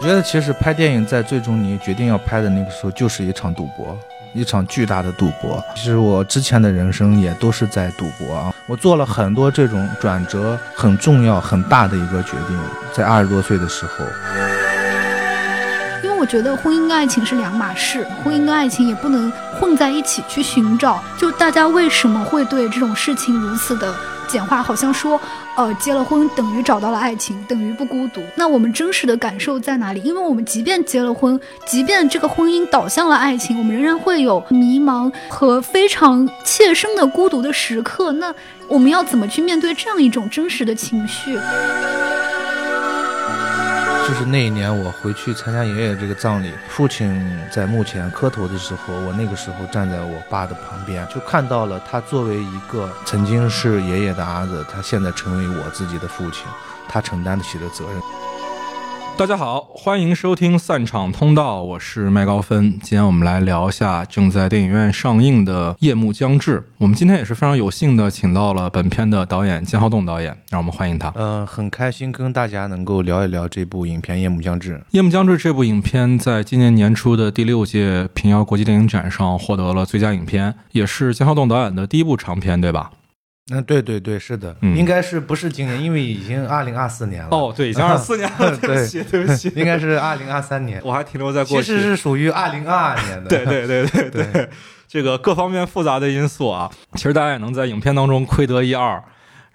我觉得其实拍电影在最终你决定要拍的那个时候，就是一场赌博，一场巨大的赌博。其实我之前的人生也都是在赌博啊，我做了很多这种转折很重要、很大的一个决定，在二十多岁的时候。因为我觉得婚姻跟爱情是两码事，婚姻跟爱情也不能混在一起去寻找。就大家为什么会对这种事情如此的简化？好像说，呃，结了婚等于找到了爱情，等于不孤独。那我们真实的感受在哪里？因为我们即便结了婚，即便这个婚姻导向了爱情，我们仍然会有迷茫和非常切身的孤独的时刻。那我们要怎么去面对这样一种真实的情绪？是那一年，我回去参加爷爷这个葬礼，父亲在墓前磕头的时候，我那个时候站在我爸的旁边，就看到了他作为一个曾经是爷爷的儿子，他现在成为我自己的父亲，他承担得起的责任。大家好，欢迎收听散场通道，我是麦高芬。今天我们来聊一下正在电影院上映的《夜幕将至》。我们今天也是非常有幸的请到了本片的导演姜浩栋导演，让我们欢迎他。嗯、很开心跟大家能够聊一聊这部影片《夜幕将至》。《夜幕将至》这部影片在今年年初的第六届平遥国际电影展上获得了最佳影片，也是姜浩栋导演的第一部长片，对吧？嗯，对对对，是的，嗯应该是不是今年，因为已经二零二四年了。哦，对，已经二四年了，对不起，对不起，应该是二零二三年，我还停留在过去。其实是属于二零二二年的。对对对对对，这个各方面复杂的因素啊，其实大家也能在影片当中窥得一二。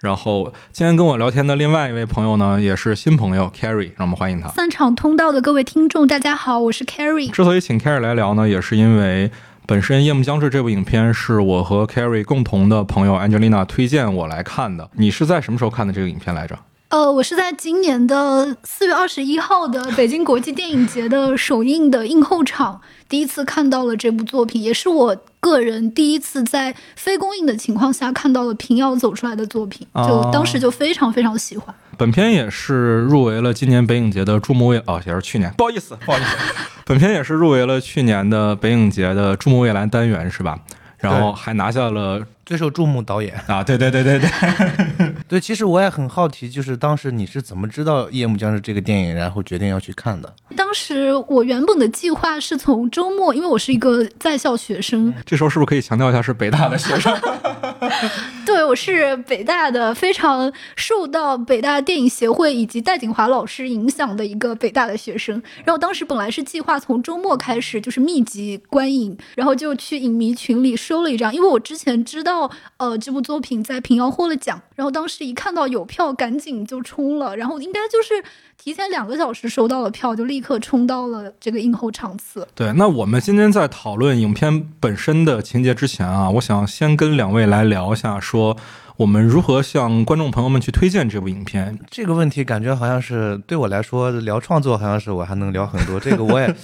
然后今天跟我聊天的另外一位朋友呢，也是新朋友 Carrie，让我们欢迎他。散场通道的各位听众，大家好，我是 Carrie。之所以请 Carrie 来聊呢，也是因为本身《夜幕将至》这部影片是我和 Carrie 共同的朋友 Angelina 推荐我来看的。你是在什么时候看的这个影片来着？呃，我是在今年的四月二十一号的北京国际电影节的首映的映后场，第一次看到了这部作品，也是我个人第一次在非公映的情况下看到了平遥走出来的作品，哦就当时就非常非常喜欢。本片也是入围了今年北影节的注目未哦，也是去年，不好意思，不好意思，本片也是入围了去年的北影节的注目未来单元，是吧？然后还拿下了最受注目导演。啊，对对对对对，对，其实我也很好奇，就是当时你是怎么知道《夜幕将至》这个电影，然后决定要去看的？当时我原本的计划是从周末，因为我是一个在校学生，这时候是不是可以强调一下是北大的学生？对，我是北大的，非常受到北大电影协会以及戴锦华老师影响的一个北大的学生。然后当时本来是计划从周末开始就是密集观影，然后就去影迷群里收了一张，因为我之前知道呃这部作品在平遥获了奖，然后当时一看到有票，赶紧就冲了，然后应该就是提前两个小时收到了票，就立刻冲到了这个映后场次。对，那我们今天在讨论影片本身的情节之前啊，我想先跟两位来聊一下，说我们如何向观众朋友们去推荐这部影片。这个问题感觉好像是对我来说聊创作，好像是我还能聊很多。这个我也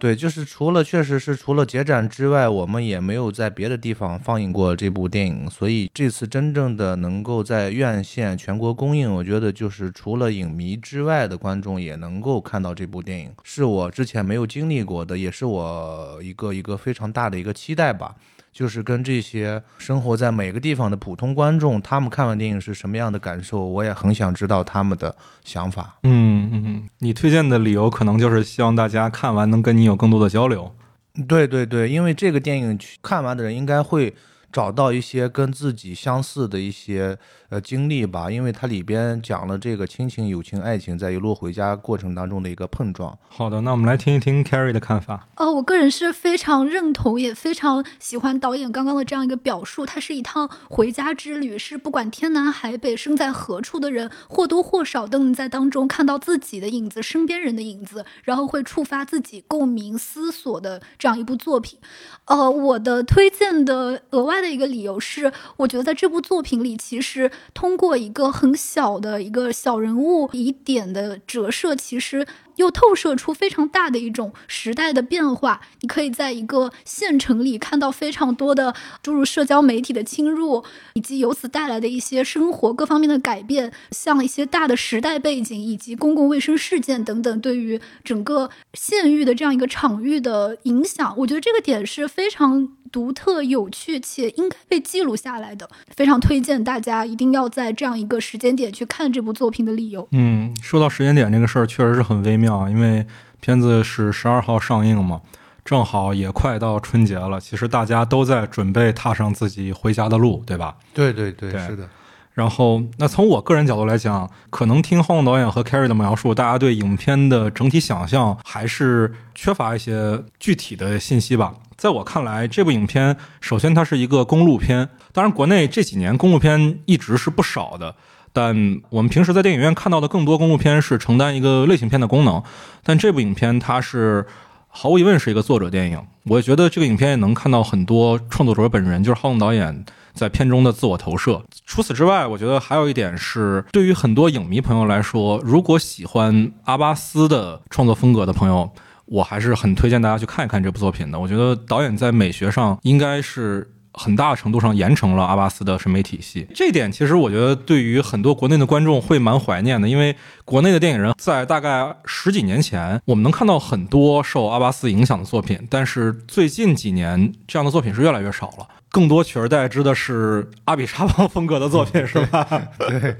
对，就是除了确实是除了结展之外，我们也没有在别的地方放映过这部电影，所以这次真正的能够在院线全国公映，我觉得就是除了影迷之外的观众也能够看到这部电影，是我之前没有经历过的，也是我一个一个非常大的一个期待吧。就是跟这些生活在每个地方的普通观众，他们看完电影是什么样的感受，我也很想知道他们的想法。嗯嗯嗯，你推荐的理由可能就是希望大家看完能跟你有更多的交流。对对对，因为这个电影去看完的人应该会找到一些跟自己相似的一些呃经历吧，因为它里边讲了这个亲情、友情、爱情在一路回家过程当中的一个碰撞。好的，那我们来听一听 Carrie 的看法。呃，我个人是非常认同，也非常喜欢导演刚刚的这样一个表述。它是一趟回家之旅，是不管天南海北、身在何处的人，或多或少都能在当中看到自己的影子、身边人的影子，然后会触发自己共鸣、思索的这样一部作品。呃，我的推荐的额外的一个理由是，我觉得在这部作品里，其实通过一个很小的一个小人物以点的折射，其实又透射出非常大的一种时代的变化。你可以在一个县城里看到非常多的诸如社交媒体的侵入，以及由此带来的一些生活各方面的改变，像一些大的时代背景以及公共卫生事件等等，对于整个县域的这样一个场域的影响，我觉得这个点是非常。独特、有趣且应该被记录下来的，非常推荐大家一定要在这样一个时间点去看这部作品的理由。嗯，说到时间点这个事儿，确实是很微妙妙，因为片子是十二号上映嘛，正好也快到春节了，其实大家都在准备踏上自己回家的路，对吧？对对对，对是的。然后，那从我个人角度来讲，可能听浩导演和 Carrie 的描述，大家对影片的整体想象还是缺乏一些具体的信息吧。在我看来，这部影片首先它是一个公路片，当然国内这几年公路片一直是不少的，但我们平时在电影院看到的更多公路片是承担一个类型片的功能，但这部影片它是。毫无疑问是一个作者电影，我觉得这个影片也能看到很多创作者本人，就是浩龙导演在片中的自我投射。除此之外，我觉得还有一点是，对于很多影迷朋友来说，如果喜欢阿巴斯的创作风格的朋友，我还是很推荐大家去看一看这部作品的。我觉得导演在美学上应该是。很大程度上严承了阿巴斯的审美体系，这点其实我觉得对于很多国内的观众会蛮怀念的，因为国内的电影人在大概十几年前，我们能看到很多受阿巴斯影响的作品，但是最近几年这样的作品是越来越少了。更多取而代之的是阿比沙邦风格的作品，是吧？对，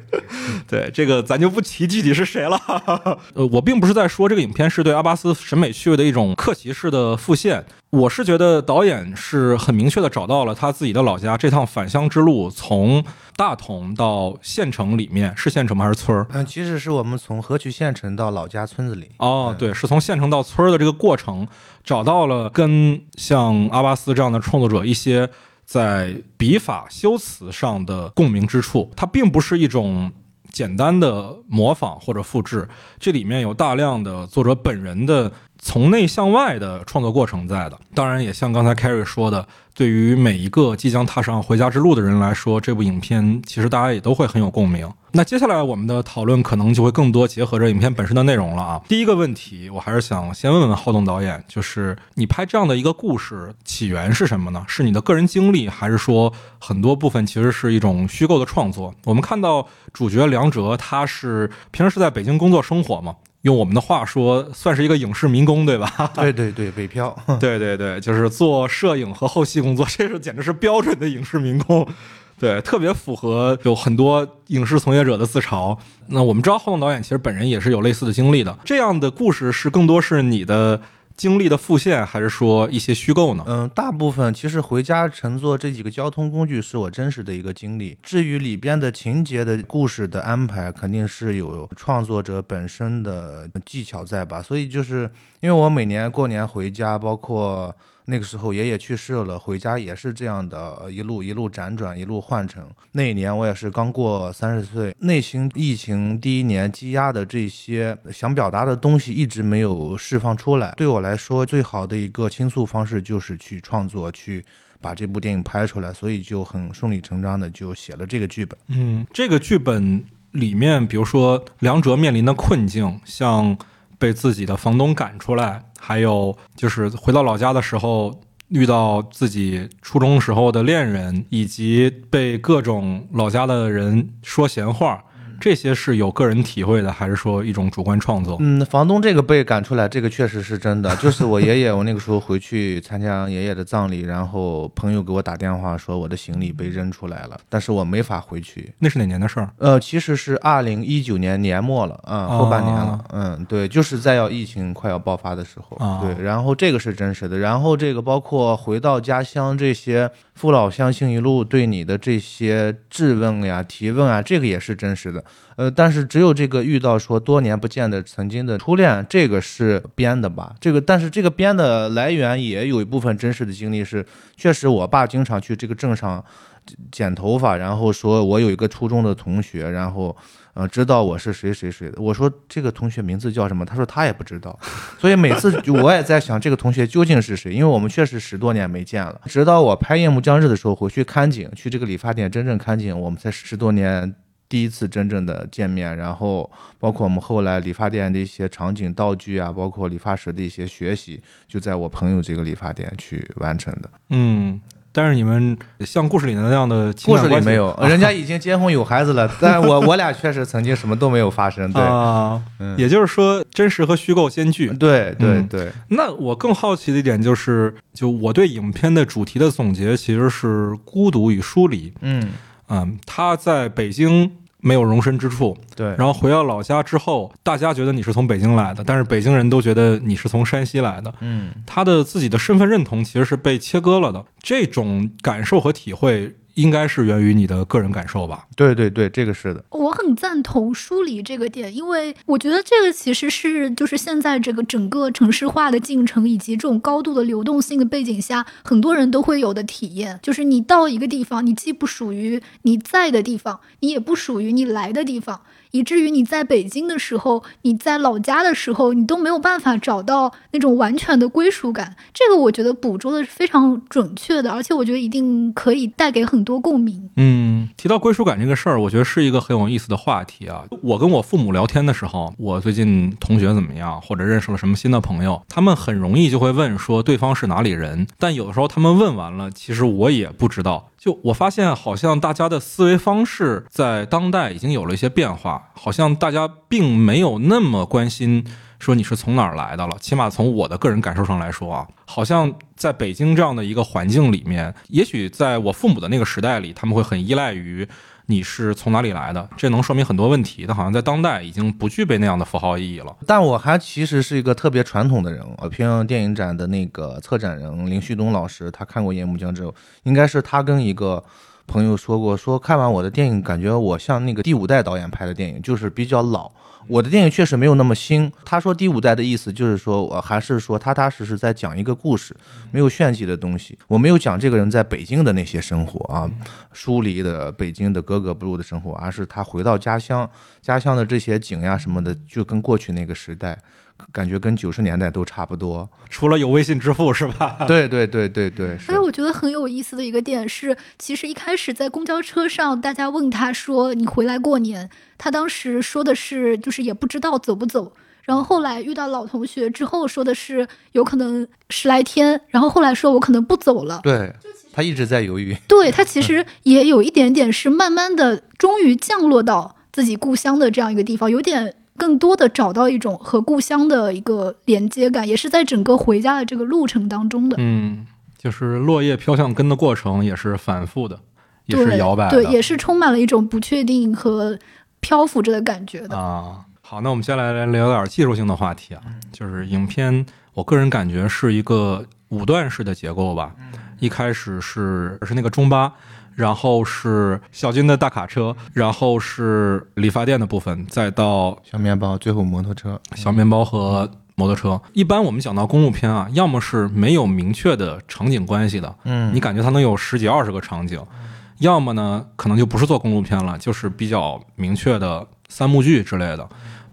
对，这个咱就不提具体是谁了。呃，我并不是在说这个影片是对阿巴斯审美趣味的一种客气式的复现，我是觉得导演是很明确的找到了他自己的老家，这趟返乡之路从大同到县城里面是县城吗？还是村儿？嗯，其实是我们从河曲县城到老家村子里。哦，对，是从县城到村儿的这个过程，找到了跟像阿巴斯这样的创作者一些。在笔法修辞上的共鸣之处，它并不是一种简单的模仿或者复制，这里面有大量的作者本人的从内向外的创作过程在的。当然，也像刚才 Carrie 说的。对于每一个即将踏上回家之路的人来说，这部影片其实大家也都会很有共鸣。那接下来我们的讨论可能就会更多结合着影片本身的内容了啊。第一个问题，我还是想先问问浩东导演，就是你拍这样的一个故事起源是什么呢？是你的个人经历，还是说很多部分其实是一种虚构的创作？我们看到主角梁哲，他是平时是在北京工作生活嘛？用我们的话说，算是一个影视民工，对吧？对对对，北漂。对对对，就是做摄影和后期工作，这是简直是标准的影视民工。对，特别符合有很多影视从业者的自嘲。那我们知道，后动导演其实本人也是有类似的经历的。这样的故事是更多是你的。经历的复现，还是说一些虚构呢？嗯，大部分其实回家乘坐这几个交通工具是我真实的一个经历。至于里边的情节的故事的安排，肯定是有创作者本身的技巧在吧。所以就是因为我每年过年回家，包括。那个时候爷爷去世了，回家也是这样的，一路一路辗转，一路换乘。那一年我也是刚过三十岁，内心疫情第一年积压的这些想表达的东西一直没有释放出来。对我来说，最好的一个倾诉方式就是去创作，去把这部电影拍出来，所以就很顺理成章的就写了这个剧本。嗯，这个剧本里面，比如说梁哲面临的困境，像。被自己的房东赶出来，还有就是回到老家的时候遇到自己初中时候的恋人，以及被各种老家的人说闲话。这些是有个人体会的，还是说一种主观创作？嗯，房东这个被赶出来，这个确实是真的。就是我爷爷，我那个时候回去参加爷爷的葬礼，然后朋友给我打电话说我的行李被扔出来了，但是我没法回去。那是哪年的事儿？呃，其实是二零一九年年末了，啊，后半年了。嗯，对，就是在要疫情快要爆发的时候。对，然后这个是真实的。然后这个包括回到家乡这些父老乡亲一路对你的这些质问呀、提问啊，这个也是真实的。呃，但是只有这个遇到说多年不见的曾经的初恋，这个是编的吧？这个，但是这个编的来源也有一部分真实的经历是，确实我爸经常去这个镇上剪头发，然后说我有一个初中的同学，然后呃知道我是谁谁谁的。我说这个同学名字叫什么？他说他也不知道。所以每次我也在想这个同学究竟是谁，因为我们确实十多年没见了。直到我拍夜幕将至的时候回去看景，去这个理发店真正看景，我们才十多年。第一次真正的见面，然后包括我们后来理发店的一些场景道具啊，包括理发师的一些学习，就在我朋友这个理发店去完成的。嗯，但是你们像故事里的那样的故事里没有，人家已经结婚有孩子了，但我我俩确实曾经什么都没有发生。对 啊，也就是说真实和虚构兼具。对对对。那我更好奇的一点就是，就我对影片的主题的总结其实是孤独与疏离。嗯。嗯，他在北京没有容身之处。对，然后回到老家之后，大家觉得你是从北京来的，但是北京人都觉得你是从山西来的。嗯，他的自己的身份认同其实是被切割了的。这种感受和体会，应该是源于你的个人感受吧？对对对，这个是的。我很赞同梳理这个点，因为我觉得这个其实是就是现在这个整个城市化的进程以及这种高度的流动性的背景下，很多人都会有的体验，就是你到一个地方，你既不属于你在的地方，你也不属于你来的地方。以至于你在北京的时候，你在老家的时候，你都没有办法找到那种完全的归属感。这个我觉得捕捉的是非常准确的，而且我觉得一定可以带给很多共鸣。嗯，提到归属感这个事儿，我觉得是一个很有意思的话题啊。我跟我父母聊天的时候，我最近同学怎么样，或者认识了什么新的朋友，他们很容易就会问说对方是哪里人，但有的时候他们问完了，其实我也不知道。就我发现，好像大家的思维方式在当代已经有了一些变化，好像大家并没有那么关心说你是从哪儿来的了。起码从我的个人感受上来说啊，好像在北京这样的一个环境里面，也许在我父母的那个时代里，他们会很依赖于你是从哪里来的，这能说明很多问题。但好像在当代已经不具备那样的符号意义了。但我还其实是一个特别传统的人。我听电影展的那个策展人林旭东老师，他看过《夜幕将至》，应该是他跟一个朋友说过，说看完我的电影，感觉我像那个第五代导演拍的电影，就是比较老。我的电影确实没有那么新。他说第五代的意思就是说我还是说踏踏实实在讲一个故事，没有炫技的东西。我没有讲这个人在北京的那些生活啊，疏离的北京的格格不入的生活，而是他回到家乡，家乡的这些景呀什么的，就跟过去那个时代。感觉跟九十年代都差不多，除了有微信支付是吧？对对对对对。所以我觉得很有意思的一个点是，其实一开始在公交车上，大家问他说：“你回来过年？”他当时说的是，就是也不知道走不走。然后后来遇到老同学之后，说的是有可能十来天。然后后来说我可能不走了。对，他一直在犹豫。对他其实也有一点点是慢慢的，终于降落到自己故乡的这样一个地方，有点。更多的找到一种和故乡的一个连接感，也是在整个回家的这个路程当中的。嗯，就是落叶飘向根的过程也是反复的，也是摇摆的，对，也是充满了一种不确定和漂浮着的感觉的啊。好，那我们接下来来聊点技术性的话题啊，就是影片，我个人感觉是一个五段式的结构吧。一开始是是那个中巴。然后是小金的大卡车，然后是理发店的部分，再到小面包，最后摩托车。小面包和摩托车，一般我们讲到公路片啊，要么是没有明确的场景关系的，嗯，你感觉它能有十几二十个场景，要么呢，可能就不是做公路片了，就是比较明确的三幕剧之类的。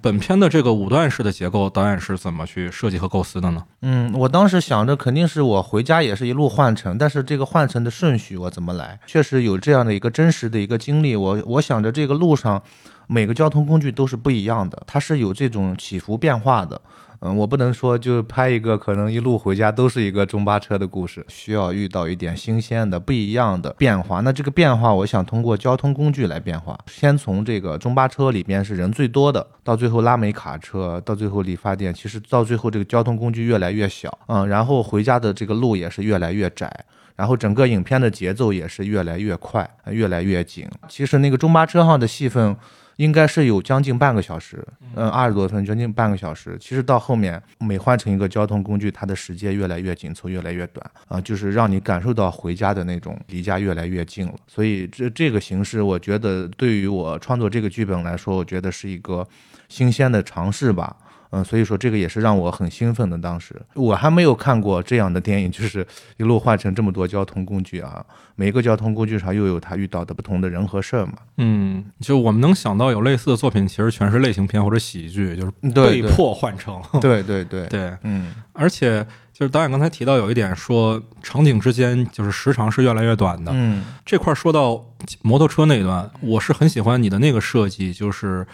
本片的这个五段式的结构，导演是怎么去设计和构思的呢？嗯，我当时想着肯定是我回家也是一路换乘，但是这个换乘的顺序我怎么来？确实有这样的一个真实的一个经历。我我想着这个路上每个交通工具都是不一样的，它是有这种起伏变化的。嗯，我不能说就拍一个可能一路回家都是一个中巴车的故事，需要遇到一点新鲜的、不一样的变化。那这个变化，我想通过交通工具来变化。先从这个中巴车里边是人最多的，到最后拉美卡车，到最后理发店，其实到最后这个交通工具越来越小，嗯，然后回家的这个路也是越来越窄，然后整个影片的节奏也是越来越快，越来越紧。其实那个中巴车上的戏份。应该是有将近半个小时，嗯，二十多分，将近半个小时。其实到后面每换成一个交通工具，它的时间越来越紧凑，越来越短啊，就是让你感受到回家的那种离家越来越近了。所以这这个形式，我觉得对于我创作这个剧本来说，我觉得是一个新鲜的尝试吧。嗯，所以说这个也是让我很兴奋的。当时我还没有看过这样的电影，就是一路换成这么多交通工具啊，每个交通工具上又有他遇到的不同的人和事儿嘛。嗯，就我们能想到有类似的作品，其实全是类型片或者喜剧，就是被迫换乘。对对对对，嗯，而且就是导演刚才提到有一点说，场景之间就是时长是越来越短的。嗯，这块说到摩托车那一段，我是很喜欢你的那个设计，就是。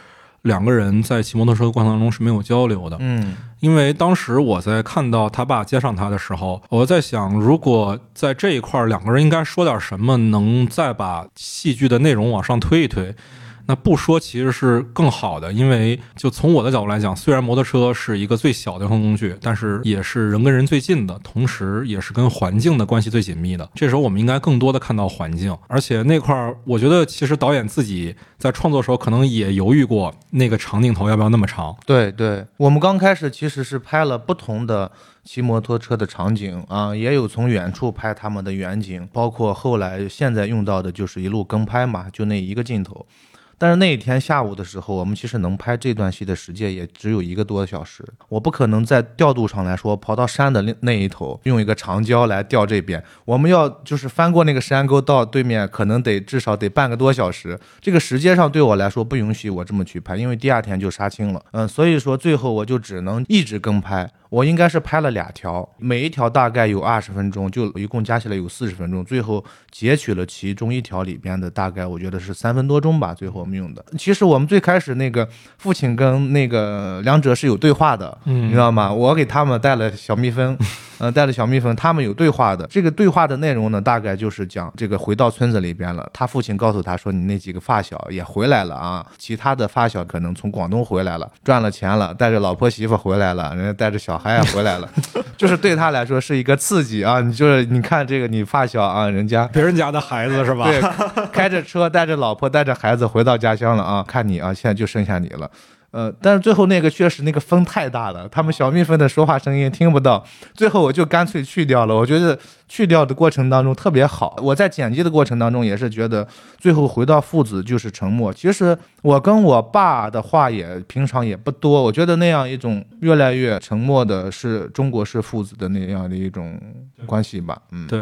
两个人在骑摩托车的过程当中是没有交流的，嗯，因为当时我在看到他爸接上他的时候，我在想，如果在这一块两个人应该说点什么，能再把戏剧的内容往上推一推。那不说其实是更好的，因为就从我的角度来讲，虽然摩托车是一个最小的交通工具，但是也是人跟人最近的，同时也是跟环境的关系最紧密的。这时候我们应该更多的看到环境，而且那块儿，我觉得其实导演自己在创作时候可能也犹豫过，那个长镜头要不要那么长。对对，我们刚开始其实是拍了不同的骑摩托车的场景啊，也有从远处拍他们的远景，包括后来现在用到的就是一路跟拍嘛，就那一个镜头。但是那一天下午的时候，我们其实能拍这段戏的时间也只有一个多小时。我不可能在调度上来说跑到山的那那一头，用一个长焦来调这边。我们要就是翻过那个山沟到对面，可能得至少得半个多小时。这个时间上对我来说不允许我这么去拍，因为第二天就杀青了。嗯，所以说最后我就只能一直跟拍。我应该是拍了俩条，每一条大概有二十分钟，就一共加起来有四十分钟。最后截取了其中一条里边的大概，我觉得是三分多钟吧。最后我们用的，其实我们最开始那个父亲跟那个梁哲是有对话的，嗯你知道吗？我给他们带了小蜜蜂，呃，带了小蜜蜂，他们有对话的。这个对话的内容呢，大概就是讲这个回到村子里边了，他父亲告诉他说，你那几个发小也回来了啊，其他的发小可能从广东回来了，赚了钱了，带着老婆媳妇回来了，人家带着小孩也回来了，就是对他来说是一个刺激啊。你就是你看这个你发小啊，人家别人家的孩子是吧？对，开着车带着老婆带着孩子回到家乡了啊！看你啊，现在就剩下你了。呃，但是最后那个确实那个风太大了，他们小蜜蜂的说话声音听不到，最后我就干脆去掉了。我觉得去掉的过程当中特别好，我在剪辑的过程当中也是觉得最后回到父子就是沉默。其实我跟我爸的话也平常也不多，我觉得那样一种越来越沉默的是中国式父子的那样的一种关系吧。嗯，对，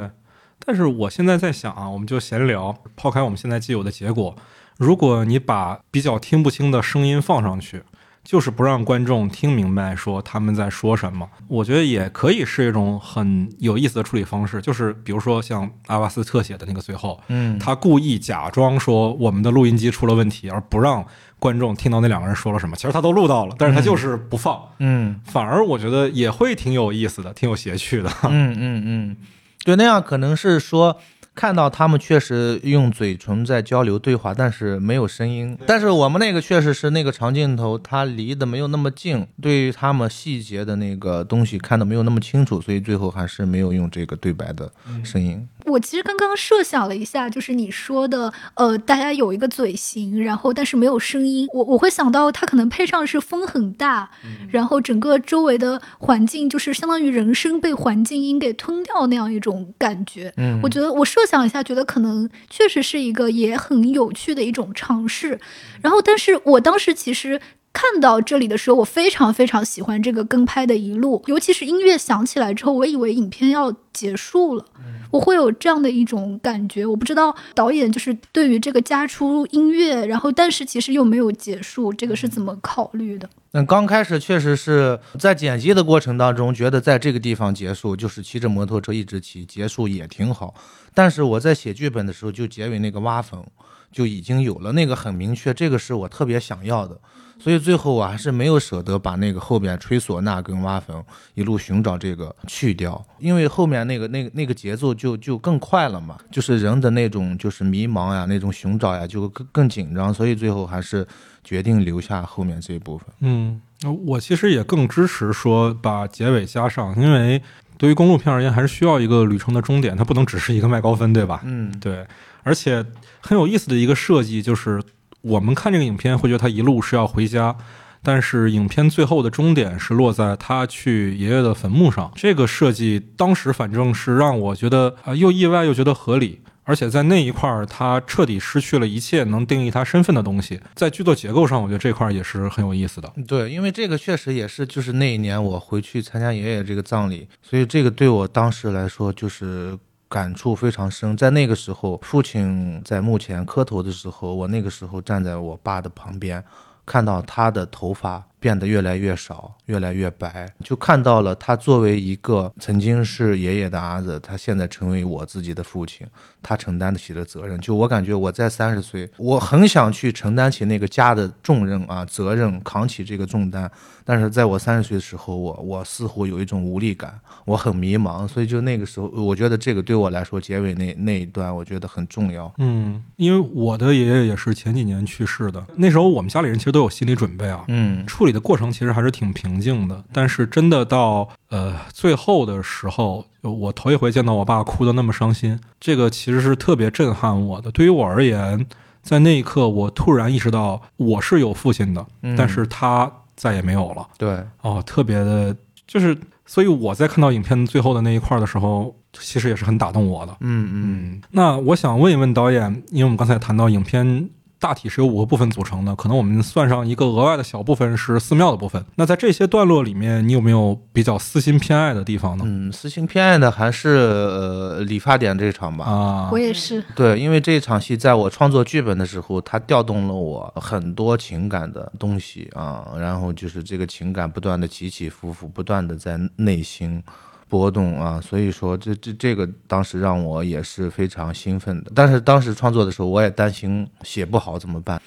但是我现在在想啊，我们就闲聊，抛开我们现在既有的结果，如果你把比较听不清的声音放上去，就是不让观众听明白说他们在说什么，我觉得也可以是一种很有意思的处理方式。就是比如说像阿巴斯特写的那个最后，嗯，他故意假装说我们的录音机出了问题，而不让观众听到那两个人说了什么。其实他都录到了，但是他就是不放，嗯。反而我觉得也会挺有意思的，挺有谐趣的。嗯嗯嗯，对，那样可能是说看到他们确实用嘴唇在交流对话，但是没有声音。但是我们那个确实是那个长镜头，它离得没有那么近，对于他们细节的那个东西看得没有那么清楚，所以最后还是没有用这个对白的声音。我其实刚刚设想了一下，就是你说的，呃，大家有一个嘴型，然后但是没有声音，我我会想到它可能配上是风很大，然后整个周围的环境就是相当于人声被环境音给吞掉那样一种感觉。嗯我觉得我设想一下，觉得可能确实是一个也很有趣的一种尝试。然后，但是我当时其实。看到这里的时候，我非常非常喜欢这个跟拍的一路，尤其是音乐响起来之后，我以为影片要结束了，我会有这样的一种感觉。我不知道导演就是对于这个加出音乐，然后但是其实又没有结束，这个是怎么考虑的？那刚开始确实是在剪辑的过程当中，觉得在这个地方结束，就是骑着摩托车一直骑，结束也挺好。但是我在写剧本的时候，就结尾那个挖坟就已经有了，那个很明确，这个是我特别想要的。所以最后我还是没有舍得把那个后边吹唢呐跟挖坟一路寻找这个去掉，因为后面那个那个那个节奏就就更快了嘛，就是人的那种就是迷茫呀，那种寻找呀就更更紧张，所以最后还是决定留下后面这一部分。嗯，我其实也更支持说把结尾加上，因为对于公路片而言，还是需要一个旅程的终点，它不能只是一个麦高芬，对吧？嗯，对，而且很有意思的一个设计就是，我们看这个影片会觉得他一路是要回家，但是影片最后的终点是落在他去爷爷的坟墓上。这个设计当时反正是让我觉得啊、又意外又觉得合理。而且在那一块儿，他彻底失去了一切能定义他身份的东西。在剧作结构上，我觉得这块儿也是很有意思的。对，因为这个确实也是，就是那一年我回去参加爷爷这个葬礼，所以这个对我当时来说就是感触非常深。在那个时候，父亲在墓前磕头的时候，我那个时候站在我爸的旁边，看到他的头发变得越来越少，越来越白，就看到了他作为一个曾经是爷爷的儿子，他现在成为我自己的父亲，他承担得起的责任。就我感觉我在三十岁，我很想去承担起那个家的重任啊，责任，扛起这个重担。但是在我三十岁的时候，我我似乎有一种无力感，我很迷茫。所以就那个时候，我觉得这个对我来说，结尾那那一段，我觉得很重要。嗯，因为我的爷爷也是前几年去世的，那时候我们家里人其实都有心理准备啊。嗯处理的过程其实还是挺平静的，但是真的到呃最后的时候，我头一回见到我爸哭的那么伤心，这个其实是特别震撼我的。对于我而言，在那一刻，我突然意识到我是有父亲的，嗯但是他再也没有了。对，哦，特别的，就是，所以我在看到影片最后的那一块儿的时候，其实也是很打动我的。嗯嗯嗯，那我想问一问导演，因为我们刚才谈到影片大体是由五个部分组成的，可能我们算上一个额外的小部分是寺庙的部分。那在这些段落里面，你有没有比较私心偏爱的地方呢？嗯，私心偏爱的还是呃理发店这场吧。啊我，也是，对，因为这场戏在我创作剧本的时候，它调动了我很多情感的东西啊，然后就是这个情感不断的起起伏伏，不断的在内心波动啊，所以说这这这个当时让我也是非常兴奋的。但是当时创作的时候，我也担心写不好怎么办。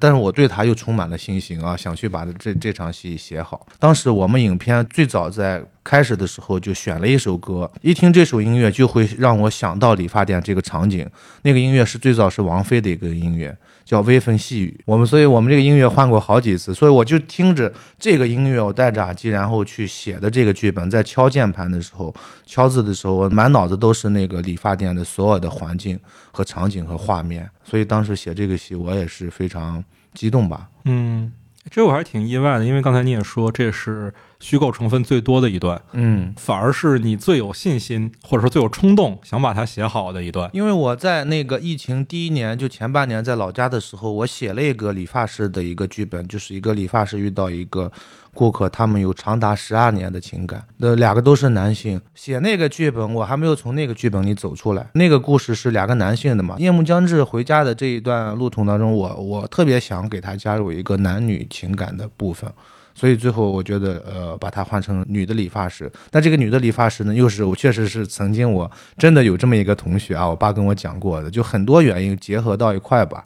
但是我对他又充满了信心啊，想去把这这场戏写好。当时我们影片最早在开始的时候就选了一首歌，一听这首音乐就会让我想到理发店这个场景。那个音乐是最早是王菲的一个音乐，叫《微风细雨》。我们所以我们这个音乐换过好几次，所以我就听着这个音乐，我戴着耳机，然后去写的这个剧本。在敲键盘的时候，敲字的时候，我满脑子都是那个理发店的所有的环境和场景和画面。所以当时写这个戏，我也是非常激动吧。嗯，这我还是挺意外的，因为刚才你也说这是虚构成分最多的一段，嗯，反而是你最有信心或者说最有冲动想把它写好的一段。因为我在那个疫情第一年，就前半年在老家的时候，我写了一个理发师的一个剧本，就是一个理发师遇到一个顾客，他们有长达十二年的情感，那两个都是男性。写那个剧本，我还没有从那个剧本里走出来。那个故事是两个男性的嘛？夜幕将至回家的这一段路途当中，我我特别想给他加入一个男女情感的部分。所以最后我觉得，呃，把它换成女的理发师。但这个女的理发师呢，又是我确实是曾经我真的有这么一个同学啊，我爸跟我讲过的，就很多原因结合到一块吧，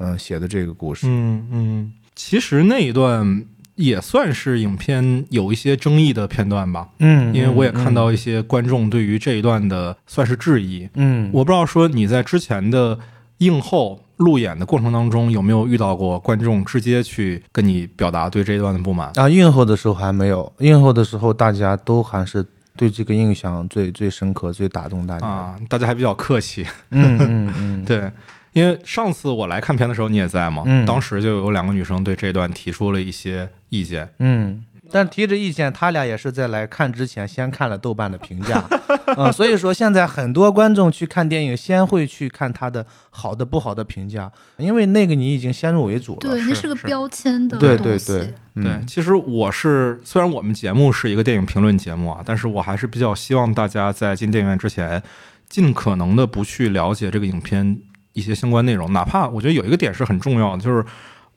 嗯、写的这个故事。嗯嗯，其实那一段也算是影片有一些争议的片段吧，嗯因为我也看到一些观众对于这一段的算是质疑。嗯，我不知道说你在之前的映后路演的过程当中有没有遇到过观众直接去跟你表达对这一段的不满？啊，映后的时候还没有，映后的时候大家都还是对这个印象最最深刻、最打动大家。啊，大家还比较客气。嗯嗯嗯，对，因为上次我来看片的时候你也在嘛，嗯。当时就有两个女生对这段提出了一些意见。嗯，但提着意见，他俩也是在来看之前先看了豆瓣的评价，嗯，所以说现在很多观众去看电影，先会去看他的好的、不好的评价，因为那个你已经先入为主了。对，那是个标签的对东西。对对，嗯。对，其实我是虽然我们节目是一个电影评论节目啊，但是我还是比较希望大家在进电影院之前，尽可能的不去了解这个影片一些相关内容，哪怕我觉得有一个点是很重要的，就是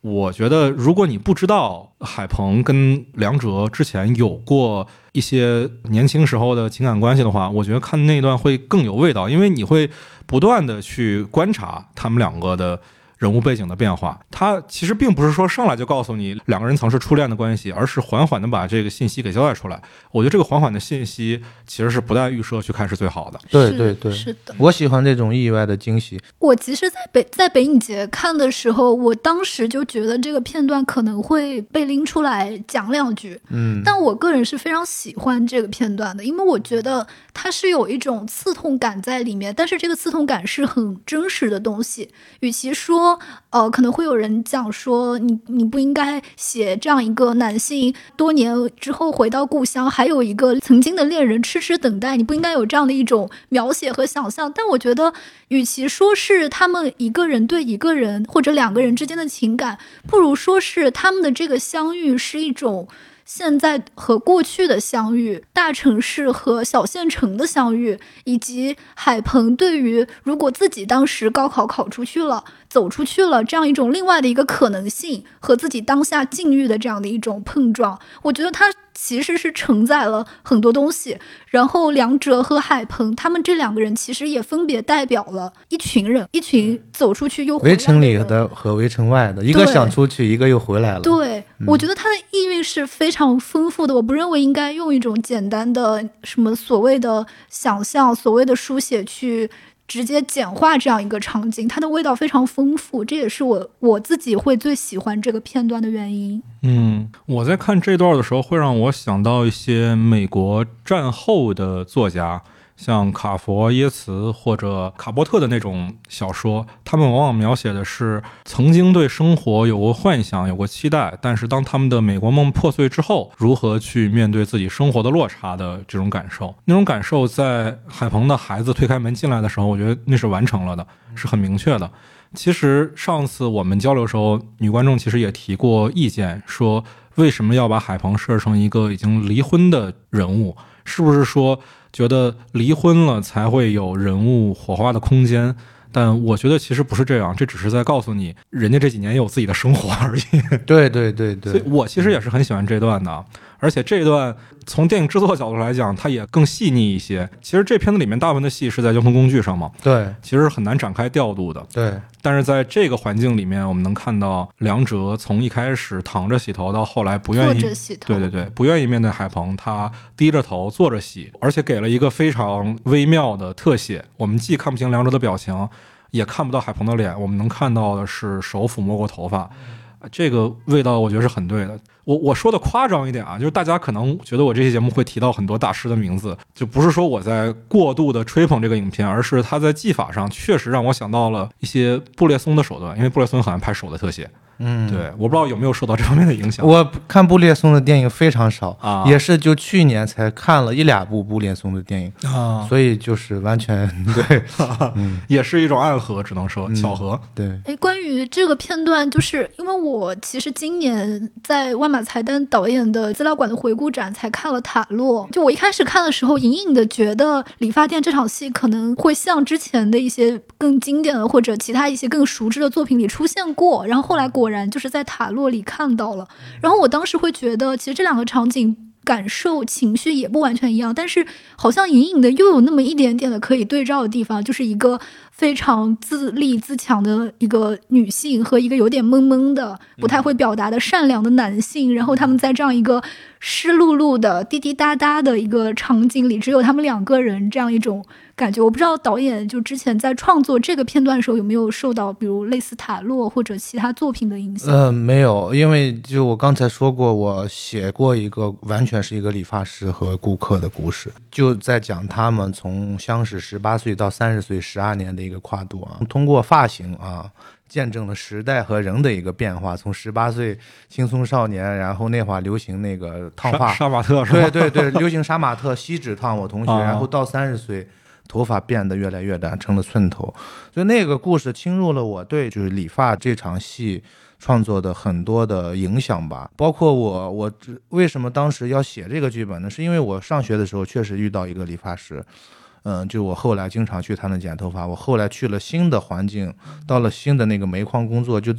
我觉得如果你不知道海鹏跟梁哲之前有过一些年轻时候的情感关系的话，我觉得看那段会更有味道，因为你会不断的去观察他们两个的。人物背景的变化，他其实并不是说上来就告诉你两个人曾是初恋的关系，而是缓缓的把这个信息给交代出来。我觉得这个缓缓的信息其实是不带预设去看是最好的。对对对是的。我喜欢这种意外的惊喜。我其实，在北在北影节看的时候，我当时就觉得这个片段可能会被拎出来讲两句，嗯，但我个人是非常喜欢这个片段的，因为我觉得它是有一种刺痛感在里面，但是这个刺痛感是很真实的东西。与其说，呃，可能会有人讲说，你你不应该写这样一个男性多年之后回到故乡，还有一个曾经的恋人痴痴等待，你不应该有这样的一种描写和想象。但我觉得，与其说是他们一个人对一个人或者两个人之间的情感，不如说是他们的这个相遇是一种。现在和过去的相遇，大城市和小县城的相遇，以及海鹏对于如果自己当时高考考出去了。走出去了，这样一种另外的一个可能性和自己当下境遇的这样的一种碰撞，我觉得他其实是承载了很多东西。然后梁哲和海鹏他们这两个人其实也分别代表了一群人，一群走出去又回来围城里的的和围城外的，一个想出去，一个又回来了。对，我觉得它的意蕴是非常丰富的。我不认为应该用一种简单的什么所谓的想象、所谓的书写去直接简化这样一个场景，它的味道非常丰富，这也是我我自己会最喜欢这个片段的原因。嗯，我在看这段的时候，会让我想到一些美国战后的作家，像卡佛耶茨或者卡波特的那种小说，他们往往描写的是曾经对生活有过幻想、有过期待，但是当他们的美国梦破碎之后，如何去面对自己生活的落差的这种感受。那种感受在海鹏的孩子推开门进来的时候，我觉得那是完成了的，是很明确的。其实上次我们交流的时候，女观众其实也提过意见，说为什么要把海鹏设成一个已经离婚的人物？是不是说觉得离婚了才会有人物火花的空间？但我觉得其实不是这样，这只是在告诉你，人家这几年也有自己的生活而已。对对对所以对，我其实也是很喜欢这段的，而且这一段从电影制作角度来讲，它也更细腻一些。其实这片子里面大部分的戏是在交通工具上嘛，对其实很难展开调度的。对但是在这个环境里面，我们能看到梁哲从一开始躺着洗头，到后来不愿坐意着洗头，对对对，不愿意面对海鹏，他低着头坐着洗，而且给了一个非常微妙的特写。我们既看不清梁哲的表情，也看不到海鹏的脸，我们能看到的是手抚摸过头发，呃这个味道我觉得是很对的。我我说的夸张一点啊，就是大家可能觉得我这期节目会提到很多大师的名字，就不是说我在过度的吹捧这个影片，而是它在技法上确实让我想到了一些布列松的手段，因为布列松很爱拍手的特写。嗯，对，我不知道有没有受到这方面的影响。我看布列松的电影非常少，啊。也是就去年才看了一两部布列松的电影，啊，所以就是完全 对，也是一种暗合，只能说嗯巧合。对，哎，关于这个片段，就是因为我其实今年在万马才旦导演的资料馆的回顾展才看了《塔洛》，就我一开始看的时候，隐隐的觉得理发店这场戏可能会像之前的一些更经典的或者其他一些更熟知的作品里出现过，然后后来果然就是在《塔洛》里看到了，然后我当时会觉得，其实这两个场景。感受情绪也不完全一样，但是好像隐隐的又有那么一点点的可以对照的地方，就是一个非常自立自强的一个女性和一个有点懵懵的、不太会表达的善良的男性，然后他们在这样一个湿漉漉的、滴滴答答的一个场景里，只有他们两个人这样一种感觉。我不知道导演就之前在创作这个片段的时候有没有受到比如类似塔洛或者其他作品的影响。呃，没有，因为就我刚才说过，我写过一个完全是一个理发师和顾客的故事，就在讲他们从相识十八岁到三十岁十二年的一个跨度啊，通过发型啊。见证了时代和人的一个变化，从十八岁轻松少年，然后那会儿流行那个烫发，杀杀马特是吧？对对对，流行杀马特、锡纸烫，我同学，啊然后到三十岁，头发变得越来越短，成了寸头。所以那个故事侵入了我对就是理发这场戏创作的很多的影响吧。包括我，我为什么当时要写这个剧本呢？是因为我上学的时候确实遇到一个理发师。嗯，就我后来经常去他那剪头发，我后来去了新的环境，到了新的那个煤矿工作，就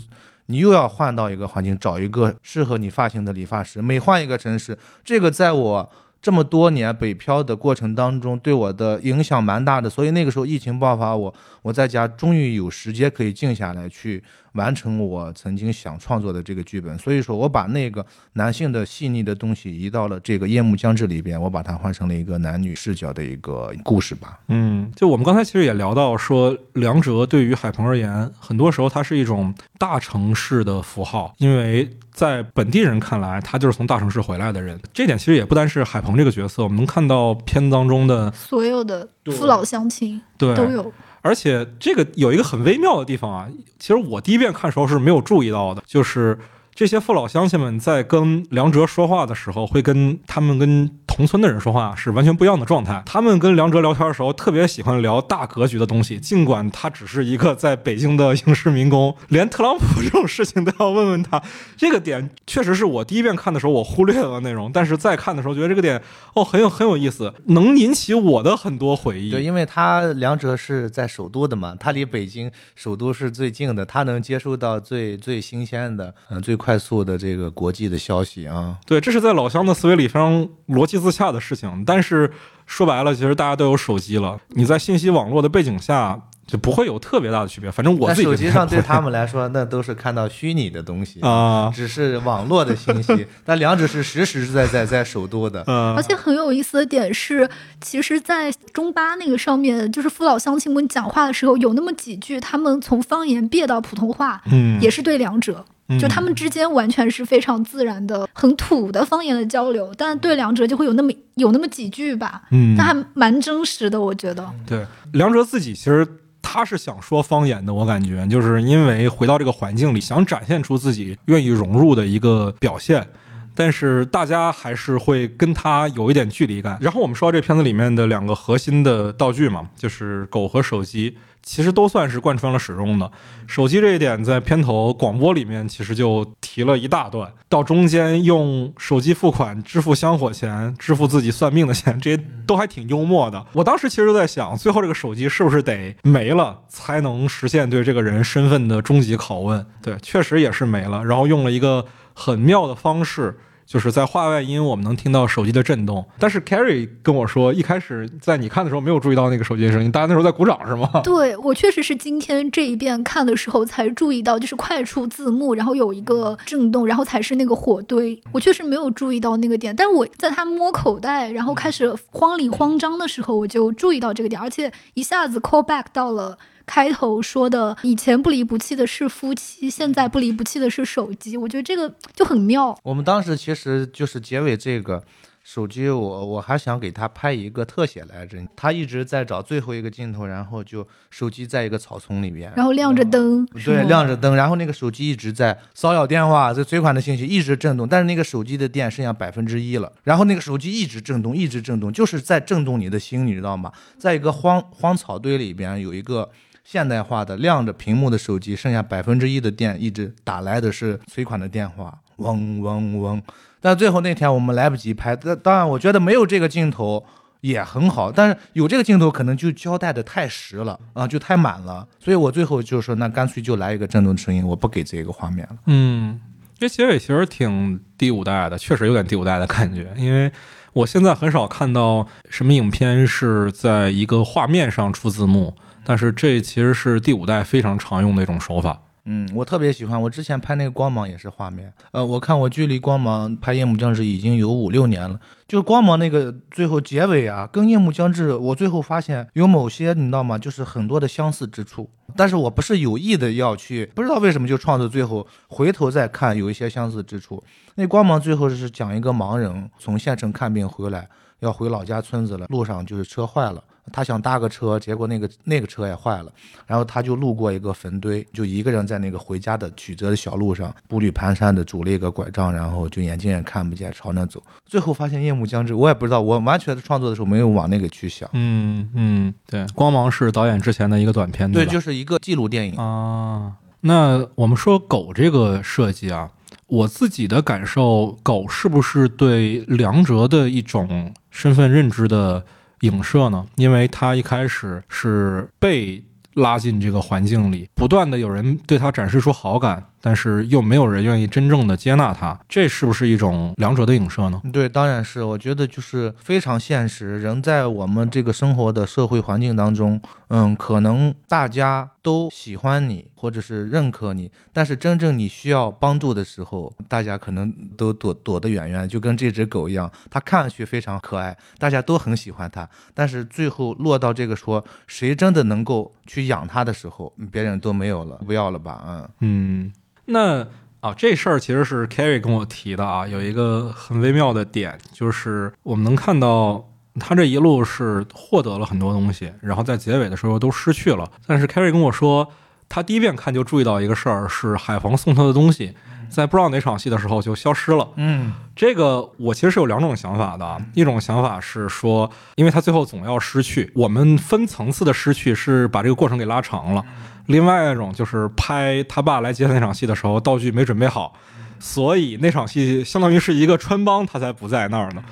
你又要换到一个环境，找一个适合你发型的理发师。每换一个城市，这个在我这么多年北漂的过程当中，对我的影响蛮大的。所以那个时候疫情爆发，我我在家终于有时间可以静下来去完成我曾经想创作的这个剧本。所以说我把那个男性的细腻的东西移到了这个夜幕将至里边，我把它换成了一个男女视角的一个故事吧。嗯，就我们刚才其实也聊到说，梁哲对于海鹏而言，很多时候它是一种大城市的符号，因为在本地人看来，他就是从大城市回来的人。这点其实也不单是海鹏这个角色，我们能看到片子当中的所有的父老乡亲对都有。而且这个有一个很微妙的地方啊，其实我第一遍看的时候是没有注意到的，就是这些父老乡亲们在跟梁哲说话的时候，会跟他们跟同村的人说话是完全不一样的状态。他们跟梁哲聊天的时候，特别喜欢聊大格局的东西，尽管他只是一个在北京的影视民工，连特朗普这种事情都要问问他。这个点确实是我第一遍看的时候我忽略了内容，但是再看的时候觉得这个点哦很有很有意思，能引起我的很多回忆。对，因为他梁哲是在首都的嘛，他离北京首都是最近的，他能接触到最最新鲜的、嗯最快速的这个国际的消息啊。对，这是在老乡的思维里非常逻辑自洽的事情。但是说白了，其实大家都有手机了，你在信息网络的背景下就不会有特别大的区别。反正我自己手机上对他们们来说，那都是看到虚拟的东西，啊，只是网络的信息。但两者是实实在在在首都的。呃 而且很有意思的点是，其实，在中巴那个上面，就是父老乡亲们讲话的时候，有那么几句，他们从方言变到普通话，嗯，也是对两者。就他们之间完全是非常自然的、很土的方言的交流，但对两者就会有那么有那么几句吧，嗯但还蛮真实的，我觉得。对，梁哲自己其实他是想说方言的，我感觉就是因为回到这个环境里，想展现出自己愿意融入的一个表现。但是大家还是会跟他有一点距离感。然后我们说到这片子里面的两个核心的道具嘛，就是狗和手机，其实都算是贯穿了始终的。手机这一点在片头广播里面其实就提了一大段，到中间用手机付款支付香火钱、支付自己算命的钱，这些都还挺幽默的。我当时其实就在想，最后这个手机是不是得没了才能实现对这个人身份的终极拷问？对，确实也是没了，然后用了一个很妙的方式。就是在话外音，我们能听到手机的震动。但是 Carrie 跟我说，一开始在你看的时候没有注意到那个手机的声音，大家那时候在鼓掌是吗？对我确实是今天这一遍看的时候才注意到，就是快出字幕，然后有一个震动，然后才是那个火堆。我确实没有注意到那个点，但是我在他摸口袋，然后开始慌里慌张的时候，我就注意到这个点，而且一下子 call back 到了。开头说的，以前不离不弃的是夫妻，现在不离不弃的是手机。我觉得这个就很妙。我们当时其实就是结尾这个手机我，我还想给他拍一个特写来着。他一直在找最后一个镜头，然后就手机在一个草丛里边，然后亮着灯，是对，亮着灯，然后那个手机一直在骚扰电话，这催款的信息一直震动，但是那个手机的电剩下百分之一了，然后那个手机一直震动，一直震动，就是在震动你的心，你知道吗？在一个荒荒草堆里边有一个。现代化的亮着屏幕的手机，剩下百分之一的电，一直打来的是催款的电话，嗡嗡嗡。但最后那天我们来不及拍，但当然我觉得没有这个镜头也很好，但是有这个镜头可能就交代的太实了啊，就太满了，所以我最后就说那干脆就来一个震动声音，我不给这个画面了。嗯，这结尾其实挺第五代的，确实有点第五代的感觉，因为我现在很少看到什么影片是在一个画面上出字幕，但是这其实是第五代非常常用的一种手法。嗯，我特别喜欢。我之前拍那个光芒也是画面，呃，我看我距离光芒拍夜幕将至已经有五六年了。就光芒那个最后结尾啊，跟夜幕将至，我最后发现有某些你知道吗？就是很多的相似之处。但是我不是有意的要去，不知道为什么就创作最后回头再看有一些相似之处。那光芒最后是讲一个盲人从县城看病回来，要回老家村子了，路上就是车坏了。他想搭个车，结果那个那个车也坏了，然后他就路过一个坟堆，就一个人在那个回家的曲折的小路上，步履蹒跚的拄了一个拐杖，然后就眼睛也看不见，朝那走。最后发现夜幕将至，我也不知道，我完全创作的时候没有往那个去想。嗯嗯，对，光芒是导演之前的一个短片，对，吧？就是一个记录电影。啊，那我们说狗这个设计啊，我自己的感受，狗是不是对梁哲的一种身份认知的影射呢？因为他一开始是被拉进这个环境里，不断的有人对他展示出好感，但是又没有人愿意真正的接纳他，这是不是一种两者的影射呢？对，当然是，我觉得就是非常现实。人在我们这个生活的社会环境当中，嗯，可能大家都喜欢你，或者是认可你，但是真正你需要帮助的时候，大家可能都躲躲得远远，就跟这只狗一样，它看上去非常可爱，大家都很喜欢它，但是最后落到这个说谁真的能够去养它的时候，别人都没有了，不要了吧，嗯。嗯，那啊，这事儿其实是 Carrie 跟我提的啊，有一个很微妙的点，就是我们能看到他这一路是获得了很多东西，然后在结尾的时候都失去了。但是 Carrie 跟我说，他第一遍看就注意到一个事儿，是海皇送他的东西。在不知道哪场戏的时候就消失了。嗯这个我其实是有两种想法的，啊，一种想法是说，因为他最后总要失去，我们分层次的失去是把这个过程给拉长了；另外一种就是拍他爸来接他那场戏的时候，道具没准备好，所以那场戏相当于是一个穿帮，他才不在那儿呢。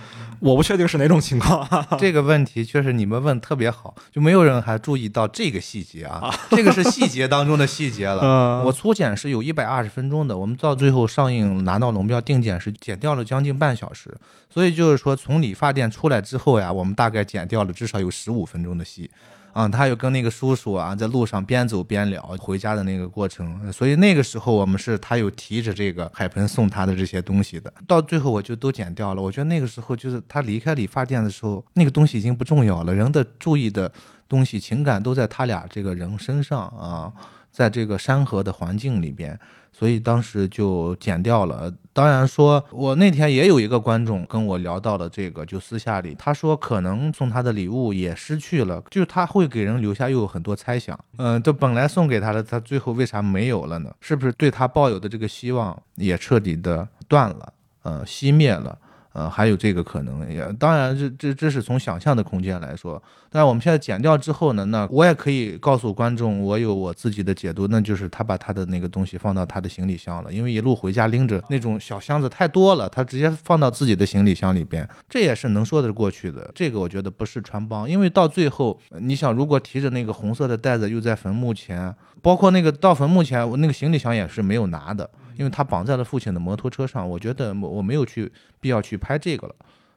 我不确定是哪种情况。这个问题确实你们问特别好，就没有人还注意到这个细节啊，这个是细节当中的细节了。嗯我粗剪是有一百二十分钟的，我们到最后上映拿到龙标定剪是剪掉了将近半小时，所以就是说从理发店出来之后呀，我们大概剪掉了至少有十五分钟的戏。啊、他又跟那个叔叔啊，在路上边走边聊回家的那个过程，所以那个时候我们是他有提着这个海盆送他的这些东西的，到最后我就都剪掉了。我觉得那个时候就是他离开理发店的时候，那个东西已经不重要了，人的注意的东西、情感都在他俩这个人身上啊，在这个山河的环境里边，所以当时就剪掉了。当然说，我那天也有一个观众跟我聊到了这个，就私下里他说，可能送他的礼物也失去了，就是他会给人留下又有很多猜想。嗯，这本来送给他的，他最后为啥没有了呢？是不是对他抱有的这个希望也彻底的断了，嗯，熄灭了？呃，还有这个可能，也当然这这这是从想象的空间来说，但是我们现在剪掉之后呢，那我也可以告诉观众，我有我自己的解读，那就是他把他的那个东西放到他的行李箱了，因为一路回家拎着那种小箱子太多了，他直接放到自己的行李箱里边，这也是能说得过去的。这个我觉得不是穿帮，因为到最后，你想如果提着那个红色的袋子又在坟墓前，包括那个到坟墓前，我那个行李箱也是没有拿的。因为他绑在了父亲的摩托车上，我觉得我没有去必要去拍这个了。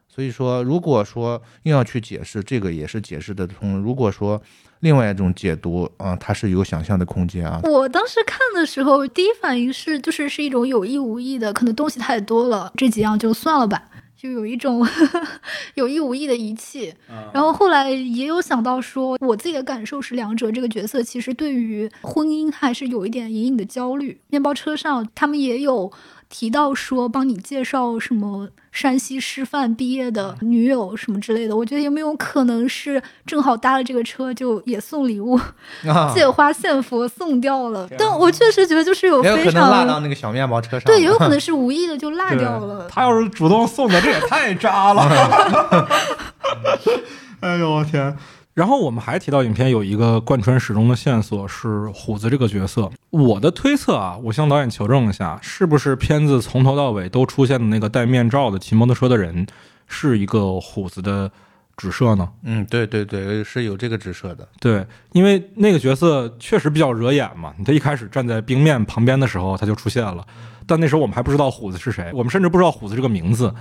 所以说，如果说硬要去解释，这个也是解释得通。如果说另外一种解读啊、它是有想象的空间啊。我当时看的时候，第一反应是，就是是一种有意无意的，可能东西太多了，这几样就算了吧，就有一种有意无意的遗弃。然后后来也有想到说，我自己的感受是，两者这个角色其实对于婚姻还是有一点隐隐的焦虑。面包车上他们也有提到说，帮你介绍什么山西师范毕业的女友什么之类的。我觉得有没有可能是正好搭了这个车，就也送礼物，啊，借花献佛送掉了。但我确实觉得就是有也有非可能落到常那个小面包车上。对，也有可能 是无意的就落掉了。他要是主动送的，这也太渣了。哎呦我天！然后我们还提到影片有一个贯穿始终的线索是虎子这个角色。我的推测啊，我向导演求证一下，是不是片子从头到尾都出现的那个戴面罩的骑摩托车的人是一个虎子的指涉呢？嗯，对对对，是有这个指涉的。对，因为那个角色确实比较惹眼嘛。他一开始站在冰面旁边的时候，他就出现了，但那时候我们还不知道虎子是谁，我们甚至不知道虎子这个名字。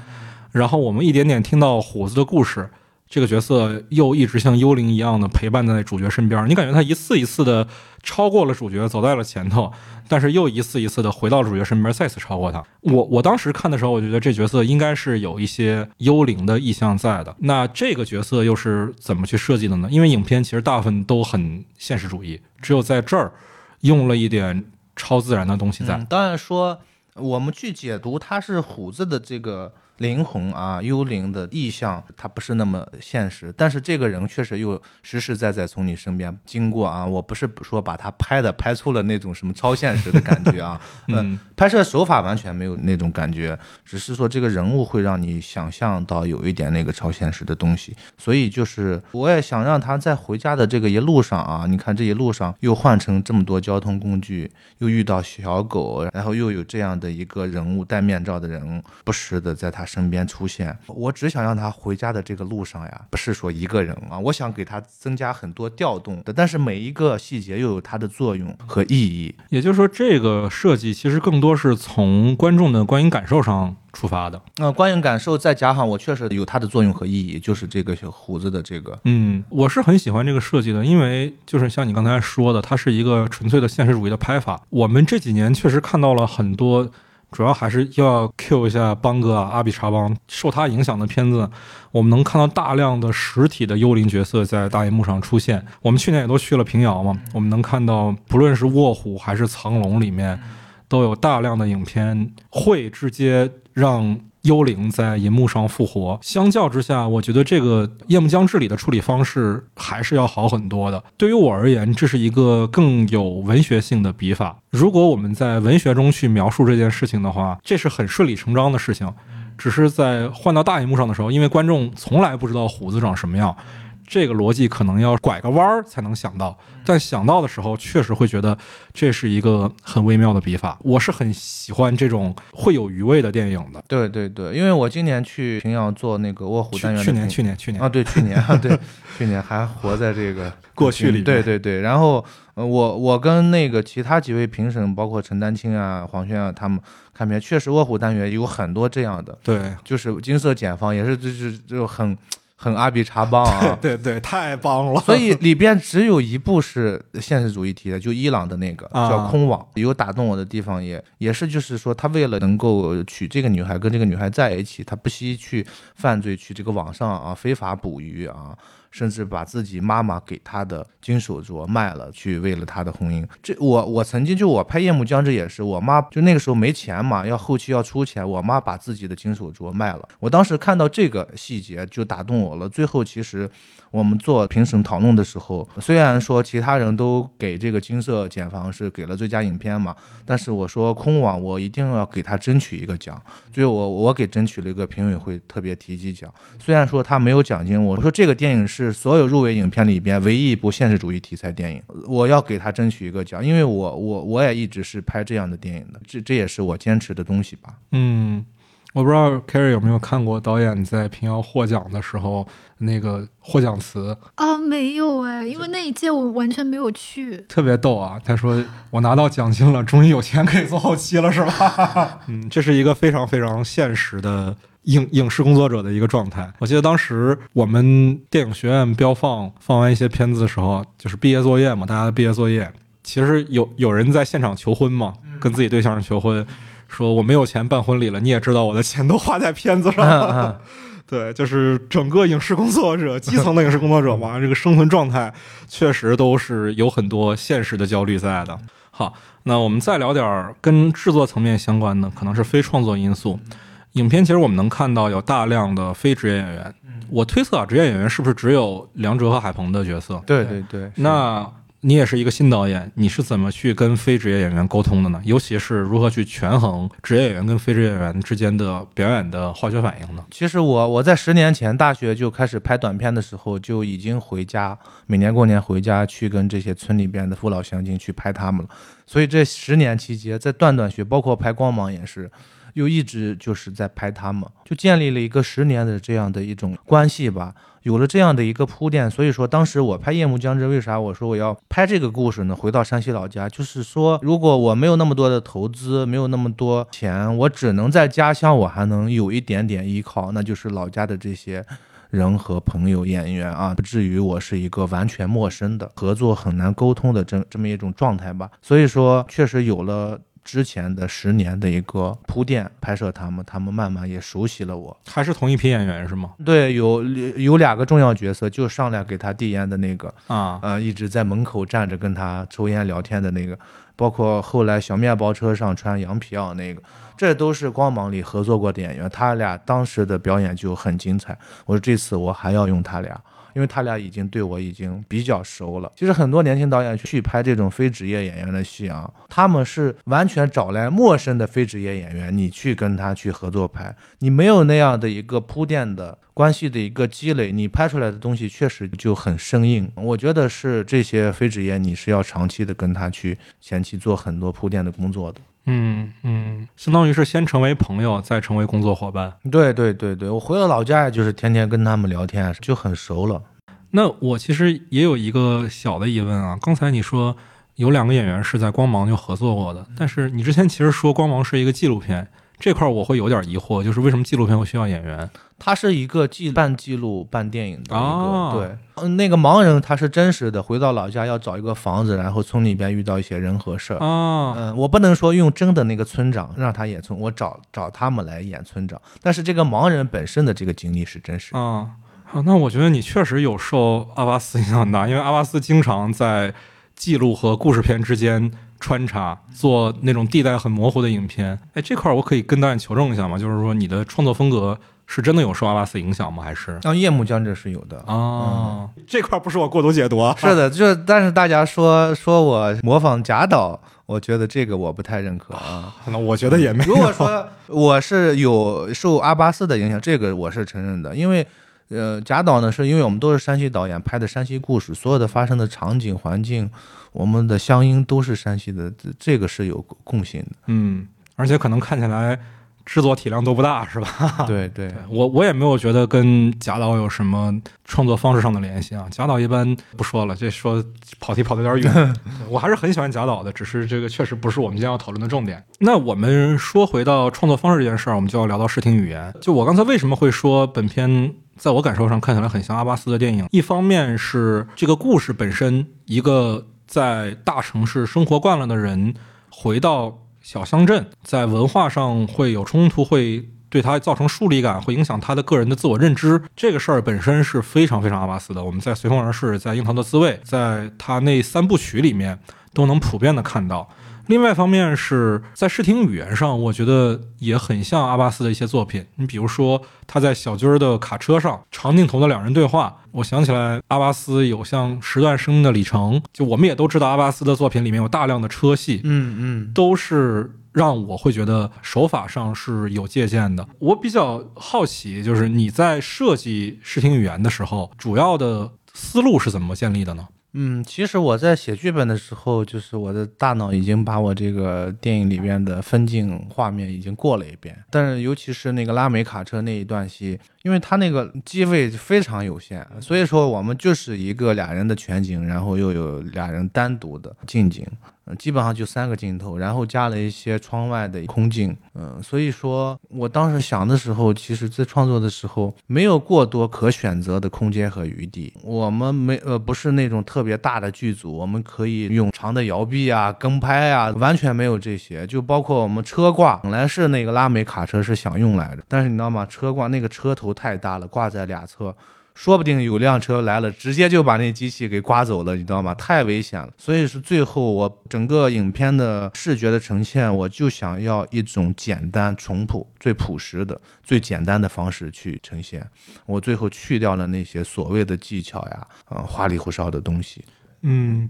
然后我们一点点听到虎子的故事，这个角色又一直像幽灵一样的陪伴在主角身边，你感觉他一次一次的超过了主角，走在了前头，但是又一次一次的回到主角身边，再次超过他。我我当时看的时候，我觉得这角色应该是有一些幽灵的意象在的。那这个角色又是怎么去设计的呢？因为影片其实大部分都很现实主义，只有在这儿用了一点超自然的东西在。当然说我们去解读它是虎子的这个灵魂啊，幽灵的意象，它不是那么现实。但是这个人确实又实实在在从你身边经过啊，我不是说把他拍的拍出了那种什么超现实的感觉啊，嗯，拍摄手法完全没有那种感觉，只是说这个人物会让你想象到有一点那个超现实的东西。所以就是我也想让他在回家的这个一路上啊，你看这一路上又换成这么多交通工具，又遇到小狗，然后又有这样的一个人物戴面罩的人不时的在他身边出现。我只想让他回家的这个路上呀，不是说一个人啊，我想给他增加很多调动的，但是每一个细节又有它的作用和意义。也就是说，这个设计其实更多是从观众的观影感受上出发的。那、观影感受再加上我确实有它的作用和意义，就是这个小胡子的这个，嗯，我是很喜欢这个设计的，因为就是像你刚才说的，它是一个纯粹的现实主义的拍法。我们这几年确实看到了很多，主要还是要 Q 一下邦哥啊，阿比查邦受他影响的片子，我们能看到大量的实体的幽灵角色在大荧幕上出现。我们去年也都去了平遥嘛，我们能看到不论是卧虎还是藏龙里面，都有大量的影片会直接让幽灵在银幕上复活。相较之下，我觉得这个《夜幕将至》里的处理方式还是要好很多的。对于我而言，这是一个更有文学性的笔法。如果我们在文学中去描述这件事情的话，这是很顺理成章的事情。只是在换到大银幕上的时候，因为观众从来不知道虎子长什么样。这个逻辑可能要拐个弯儿才能想到，但想到的时候，确实会觉得这是一个很微妙的笔法。我是很喜欢这种会有余味的电影的。对对对，因为我今年去平遥做那个卧虎单元，去年去年去年啊，对去年 啊对去年还活在这个 过去里。对对对，然后呃，我我跟那个其他几位评审，包括陈丹青啊、黄轩啊，他们看片，确实卧虎单元有很多这样的，对，就是金色简方也是就是就很。很阿比查邦啊，对对，太棒了。所以里边只有一部是现实主义题的，就伊朗的那个叫《空网》，有打动我的地方，也也是就是说，他为了能够娶这个女孩，跟这个女孩在一起，他不惜去犯罪，去这个网上啊非法捕鱼啊。甚至把自己妈妈给他的金手镯卖了，去为了他的婚姻。这我我曾经就我拍《夜幕将至》也是，我妈就那个时候没钱嘛，要后期要出钱，我妈把自己的金手镯卖了。我当时看到这个细节就打动我了。最后其实。我们做评审讨论的时候，虽然说其他人都给这个金色茧房是给了最佳影片嘛，但是我说空网我一定要给他争取一个奖，所以我我给争取了一个评委会特别提及奖。虽然说他没有奖金，我说这个电影是所有入围影片里边唯一一部现实主义题材电影，我要给他争取一个奖，因为我我我也一直是拍这样的电影的，这这也是我坚持的东西吧。嗯。我不知道 carry 有没有看过导演在平遥获奖的时候那个获奖词啊？没有哎，因为那一届我完全没有去。特别逗啊！他说：“我拿到奖金了，终于有钱可以做后期了，是吧？” 嗯，这是一个非常非常现实的影影视工作者的一个状态。我记得当时我们电影学院标放放完一些片子的时候，就是毕业作业嘛，大家的毕业作业，其实有有人在现场求婚嘛，跟自己对象求婚。说我没有钱办婚礼了，你也知道我的钱都花在片子上了。对，就是整个影视工作者，基层的影视工作者嘛，这个生存状态确实都是有很多现实的焦虑在的。好，那我们再聊点跟制作层面相关的，可能是非创作因素。影片其实我们能看到有大量的非职业演员，我推测啊，职业演员是不是只有梁哲和海鹏的角色？对对对，那。你也是一个新导演，你是怎么去跟非职业演员沟通的呢？尤其是如何去权衡职业演员跟非职业演员之间的表演的化学反应呢？其实我我在十年前大学就开始拍短片的时候，就已经回家，每年过年回家去跟这些村里边的父老乡亲去拍他们了。所以这十年期间，在断断续，包括拍光芒也是。又一直就是在拍他们，就建立了一个十年的这样的一种关系吧，有了这样的一个铺垫。所以说，当时我拍《夜幕将至》，为啥我说我要拍这个故事呢？回到山西老家，就是说，如果我没有那么多的投资，没有那么多钱，我只能在家乡，我还能有一点点依靠，那就是老家的这些人和朋友、演员啊，不至于我是一个完全陌生的、合作很难沟通的这这么一种状态吧。所以说，确实有了。之前的十年的一个铺垫，拍摄他们，他们慢慢也熟悉了我。还是同一批演员是吗？对，有有两个重要角色，就上来给他递烟的那个啊，呃，一直在门口站着跟他抽烟聊天的那个，包括后来小面包车上穿羊皮袄那个，这都是光芒里合作过的演员，他俩当时的表演就很精彩。我说这次我还要用他俩。因为他俩已经对我已经比较熟了。其实很多年轻导演去拍这种非职业演员的戏啊，他们是完全找来陌生的非职业演员，你去跟他去合作拍，你没有那样的一个铺垫的关系的一个积累，你拍出来的东西确实就很生硬。我觉得是这些非职业，你是要长期的跟他去前期做很多铺垫的工作的。嗯嗯，相当于是先成为朋友，再成为工作伙伴。对对对对，我回了老家，就是天天跟他们聊天，就很熟了。那我其实也有一个小的疑问啊，刚才你说有两个演员是在光芒就合作过的，但是你之前其实说光芒是一个纪录片，这块我会有点疑惑，就是为什么纪录片会需要演员？它是一个既半记录半电影的一个，对，嗯，那个盲人他是真实的，回到老家要找一个房子，然后村里边遇到一些人和事儿啊，嗯，我不能说用真的那个村长让他演村，我找找他们来演村长，但是这个盲人本身的这个经历是真实啊。啊，那我觉得你确实有受阿巴斯影响大，因为阿巴斯经常在记录和故事片之间穿插，做那种地带很模糊的影片。哎，这块儿我可以跟导演求证一下吗？就是说你的创作风格是真的有受阿巴斯影响吗？还是啊，夜幕将至是有的。啊？这块儿不是我过度解读啊。是的，就但是大家说说我模仿贾导，我觉得这个我不太认可啊。那我觉得也没有。如果说我是有受阿巴斯的影响，这个我是承认的，因为呃，贾导呢是因为我们都是山西导演拍的山西故事，所有的发生的场景环境，我们的乡音都是山西的，这这个是有共性的。嗯，而且可能看起来制作体量都不大，是吧？对对，我我也没有觉得跟贾导有什么创作方式上的联系啊。贾导一般不说了，这说跑题跑得有点远。我还是很喜欢贾导的，只是这个确实不是我们今天要讨论的重点。那我们说回到创作方式这件事儿，我们就要聊到视听语言。就我刚才为什么会说本片在我感受上看起来很像阿巴斯的电影？一方面是这个故事本身，一个在大城市生活惯了的人回到小乡镇，在文化上会有冲突，会对他造成疏离感，会影响他的个人的自我认知。这个事儿本身是非常非常阿巴斯的。我们在《随风而逝》、在《樱桃的滋味》、在他那三部曲里面都能普遍的看到。另外一方面是在视听语言上，我觉得也很像阿巴斯的一些作品。你比如说他在小军儿的卡车上长镜头的两人对话，我想起来阿巴斯有像《十段生命的里程》，就我们也都知道阿巴斯的作品里面有大量的车戏，嗯嗯，都是让我会觉得手法上是有借鉴的。我比较好奇，就是你在设计视听语言的时候，主要的思路是怎么建立的呢？嗯，其实我在写剧本的时候，就是我的大脑已经把我这个电影里边的分镜画面已经过了一遍，但是尤其是那个拉美卡车那一段戏，因为他那个机位非常有限，所以说我们就是一个俩人的全景，然后又有俩人单独的近景，嗯，基本上就三个镜头，然后加了一些窗外的空镜，嗯，所以说我当时想的时候，其实在创作的时候没有过多可选择的空间和余地，我们没呃不是那种特别大的剧组，我们可以用长的摇臂啊、跟拍啊，完全没有这些，就包括我们车挂，本来是那个拉美卡车是想用来的，但是你知道吗？车挂那个车头太大了，挂在俩侧。说不定有辆车来了，直接就把那机器给刮走了，你知道吗？太危险了。所以是最后我整个影片的视觉的呈现，我就想要一种简单、淳朴、最朴实的、最简单的方式去呈现。我最后去掉了那些所谓的技巧呀，啊、花里胡哨的东西。嗯，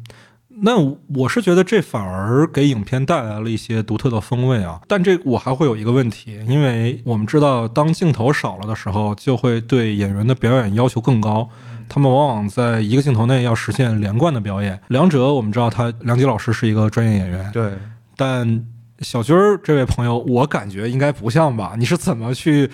那我是觉得这反而给影片带来了一些独特的风味啊。但这我还会有一个问题，因为我们知道，当镜头少了的时候，就会对演员的表演要求更高。他们往往在一个镜头内要实现连贯的表演。梁哲，我们知道他梁吉老师是一个专业演员，对，但小军儿这位朋友，我感觉应该不像吧？你是怎么去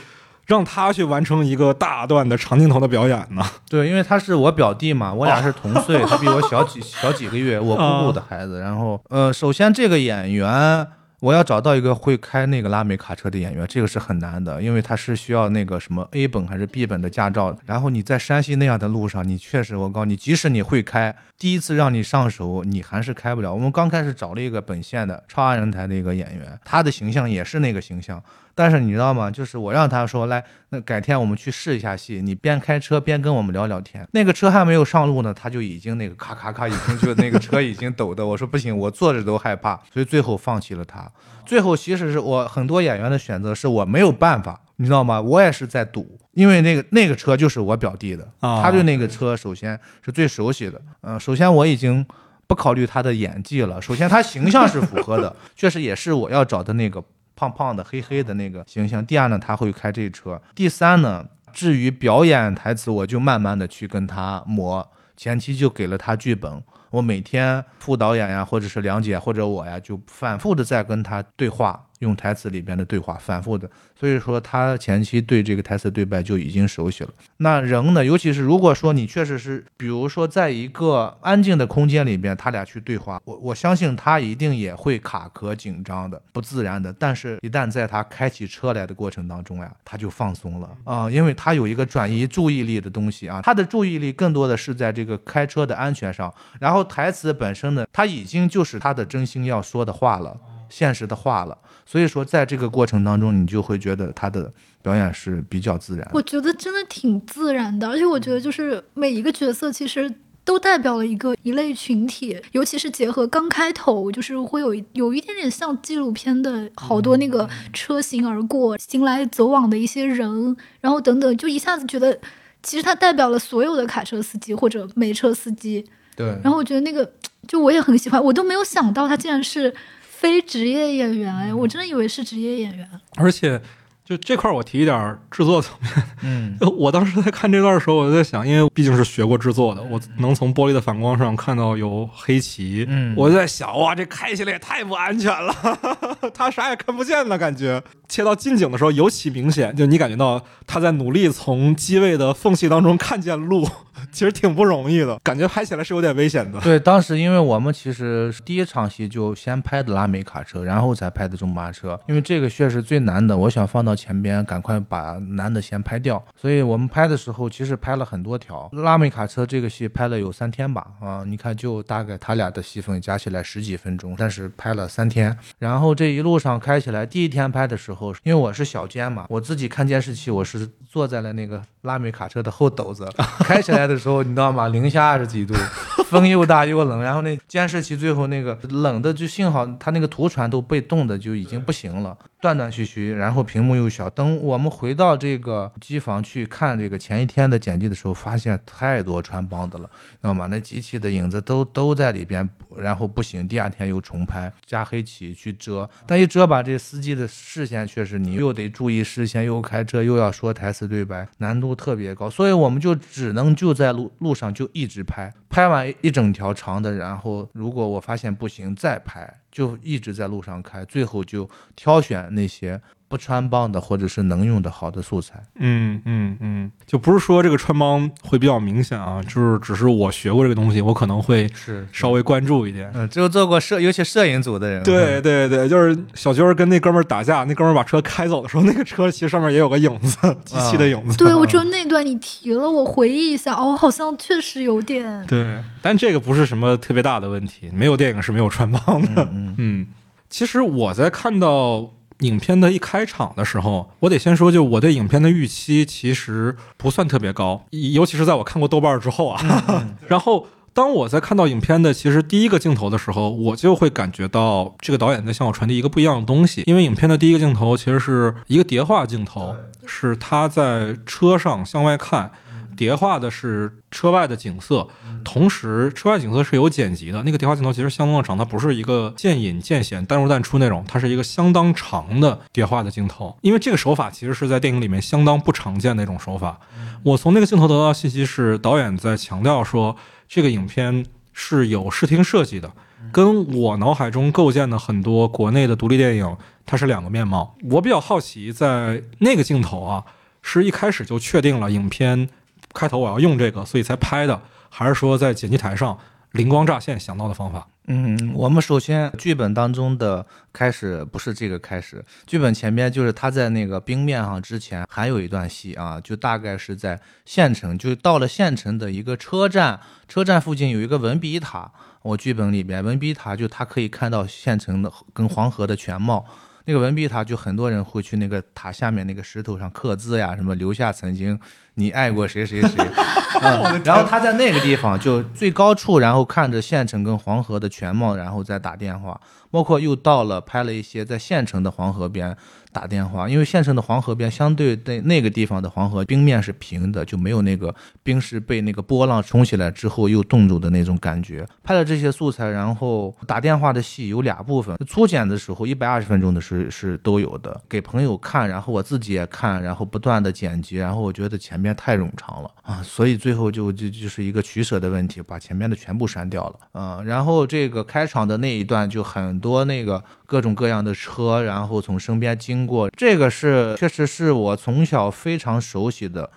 让他去完成一个大段的长镜头的表演呢？对，因为 他是我表弟嘛，我俩是同岁，他比我小几小几个月，我姑姑的孩子。然后，呃，首先这个演员，我要找到一个会开那个拉美卡车的演员，这个是很难的，因为他是需要那个什么 A 本还是 B 本的驾照。然后你在山西那样的路上，你确实，我告诉你，即使你会开，第一次让你上手，你还是开不了。我们刚开始找了一个本县的超安人台的一个演员，他的形象也是那个形象。但是你知道吗？就是我让他说来，那改天我们去试一下戏，你边开车边跟我们聊聊天。那个车还没有上路呢，他就已经那个咔咔咔，已经就那个车已经抖的。我说不行，我坐着都害怕，所以最后放弃了他。最后其实是我很多演员的选择，是我没有办法，你知道吗？我也是在赌，因为那个那个车就是我表弟的，啊他对那个车首先是最熟悉的。嗯、首先我已经。不考虑他的演技了，首先他形象是符合的，确实也是我要找的那个胖胖的、黑黑的那个形象。第二呢，他会开这车。第三呢，至于表演台词，我就慢慢的去跟他磨。前期就给了他剧本，我每天副导演呀，或者是梁姐或者我呀，就反复的在跟他对话，用台词里边的对话，反复的。所以说他前期对这个台词对白就已经熟悉了。那人呢，尤其是如果说你确实是，比如说在一个安静的空间里边，他俩去对话，我我相信他一定也会卡壳、紧张的、不自然的。但是，一旦在他开起车来的过程当中呀，他就放松了啊、因为他有一个转移注意力的东西啊，他的注意力更多的是在这个开车的安全上，然后台词本身呢，他已经就是他的真心要说的话了。现实的话了，所以说在这个过程当中，你就会觉得他的表演是比较自然。我觉得真的挺自然的，而且我觉得就是每一个角色其实都代表了一个一类群体，尤其是结合刚开头，就是会有有一点点像纪录片的好多那个车行而过、行来走往的一些人，然后等等，就一下子觉得其实它代表了所有的卡车司机或者煤车司机。对，然后我觉得那个就我也很喜欢，我都没有想到他竟然是非职业演员，哎，我真的以为是职业演员。而且。就这块儿，我提一点制作层面。嗯，我当时在看这段的时候，我就在想，因为毕竟是学过制作的，我能从玻璃的反光上看到有黑旗。嗯，我就在想，哇，这开起来也太不安全了，他啥也看不见的感觉。切到近景的时候尤其明显，就你感觉到他在努力从机位的缝隙当中看见路。其实挺不容易的，感觉拍起来是有点危险的。对，当时因为我们其实第一场戏就先拍的拉美卡车，然后才拍的中巴车，因为这个确实最难的，我想放到前边，赶快把难的先拍掉。所以我们拍的时候其实拍了很多条拉美卡车这个戏拍了有三天吧，啊，你看就大概他俩的戏份加起来十几分钟，但是拍了三天。然后这一路上开起来，第一天拍的时候，因为我是小间嘛，我自己看监视器，我是坐在了那个拉美卡车的后斗子，开起来的。时候你知道吗？零下二十几度，风又大又冷，然后那监视器最后那个冷的就幸好他那个图传都被冻的就已经不行了。断断续续，然后屏幕又小。等我们回到这个机房去看这个前一天的剪辑的时候，发现太多穿帮的了，知道吗？那机器的影子都都在里边，然后不行，第二天又重拍，加黑漆去遮。但一遮吧，这司机的视线确实，你又得注意视线，又开车又要说台词对白，难度特别高。所以我们就只能就在路路上就一直拍，拍完一整条长的，然后如果我发现不行再拍。就一直在路上开，最后就挑选那些。不穿帮的，或者是能用的好的素材。嗯嗯嗯，就不是说这个穿帮会比较明显啊，就是只是我学过这个东西，我可能会是稍微关注一点。嗯，只有做过摄，尤其摄影组的人。对对对，就是小军跟那哥们打架，那哥们把车开走的时候，那个车其实上面也有个影子，机器的影子。对，我觉得那段你提了，我回忆一下，哦，好像确实有点。对，但这个不是什么特别大的问题，没有电影是没有穿帮的。嗯嗯，其实我在看到。影片的一开场的时候，我得先说，就我对影片的预期其实不算特别高，尤其是在我看过豆瓣之后啊。然后当我在看到影片的其实第一个镜头的时候，我就会感觉到这个导演在向我传递一个不一样的东西。因为影片的第一个镜头其实是一个叠画镜头，是他在车上向外看。叠画的是车外的景色，同时车外景色是有剪辑的。那个叠画镜头其实相当的长，它不是一个渐隐渐显、淡入淡出那种，它是一个相当长的叠画的镜头。因为这个手法其实是在电影里面相当不常见的一种手法。我从那个镜头得到信息是，导演在强调说，这个影片是有视听设计的，跟我脑海中构建的很多国内的独立电影它是两个面貌。我比较好奇，在那个镜头啊，是一开始就确定了影片。开头我要用这个，所以才拍的，还是说在剪辑台上灵光乍现想到的方法？嗯，我们首先剧本当中的开始不是这个开始，剧本前边就是他在那个冰面上之前还有一段戏啊，就大概是在县城，就到了县城的一个车站，车站附近有一个文笔塔，我剧本里边文笔塔就他可以看到县城的跟黄河的全貌。那个文笔塔就很多人会去那个塔下面那个石头上刻字呀，什么留下曾经你爱过谁谁谁，嗯然后他在那个地方就最高处，然后看着县城跟黄河的全貌，然后再打电话。包括又到了拍了一些在县城的黄河边打电话，因为县城的黄河边相对那那个地方的黄河冰面是平的，就没有那个冰石被那个波浪冲起来之后又冻住的那种感觉。拍了这些素材，然后打电话的戏有俩部分，粗剪的时候一百二十分钟的是是都有的，给朋友看，然后我自己也看，然后不断的剪辑，然后我觉得前面太冗长了啊，所以最后就就就是一个取舍的问题，把前面的全部删掉了，嗯，然后这个开场的那一段就很。多那个各种各样的车，然后从身边经过，这个是确实是我从小非常熟悉的，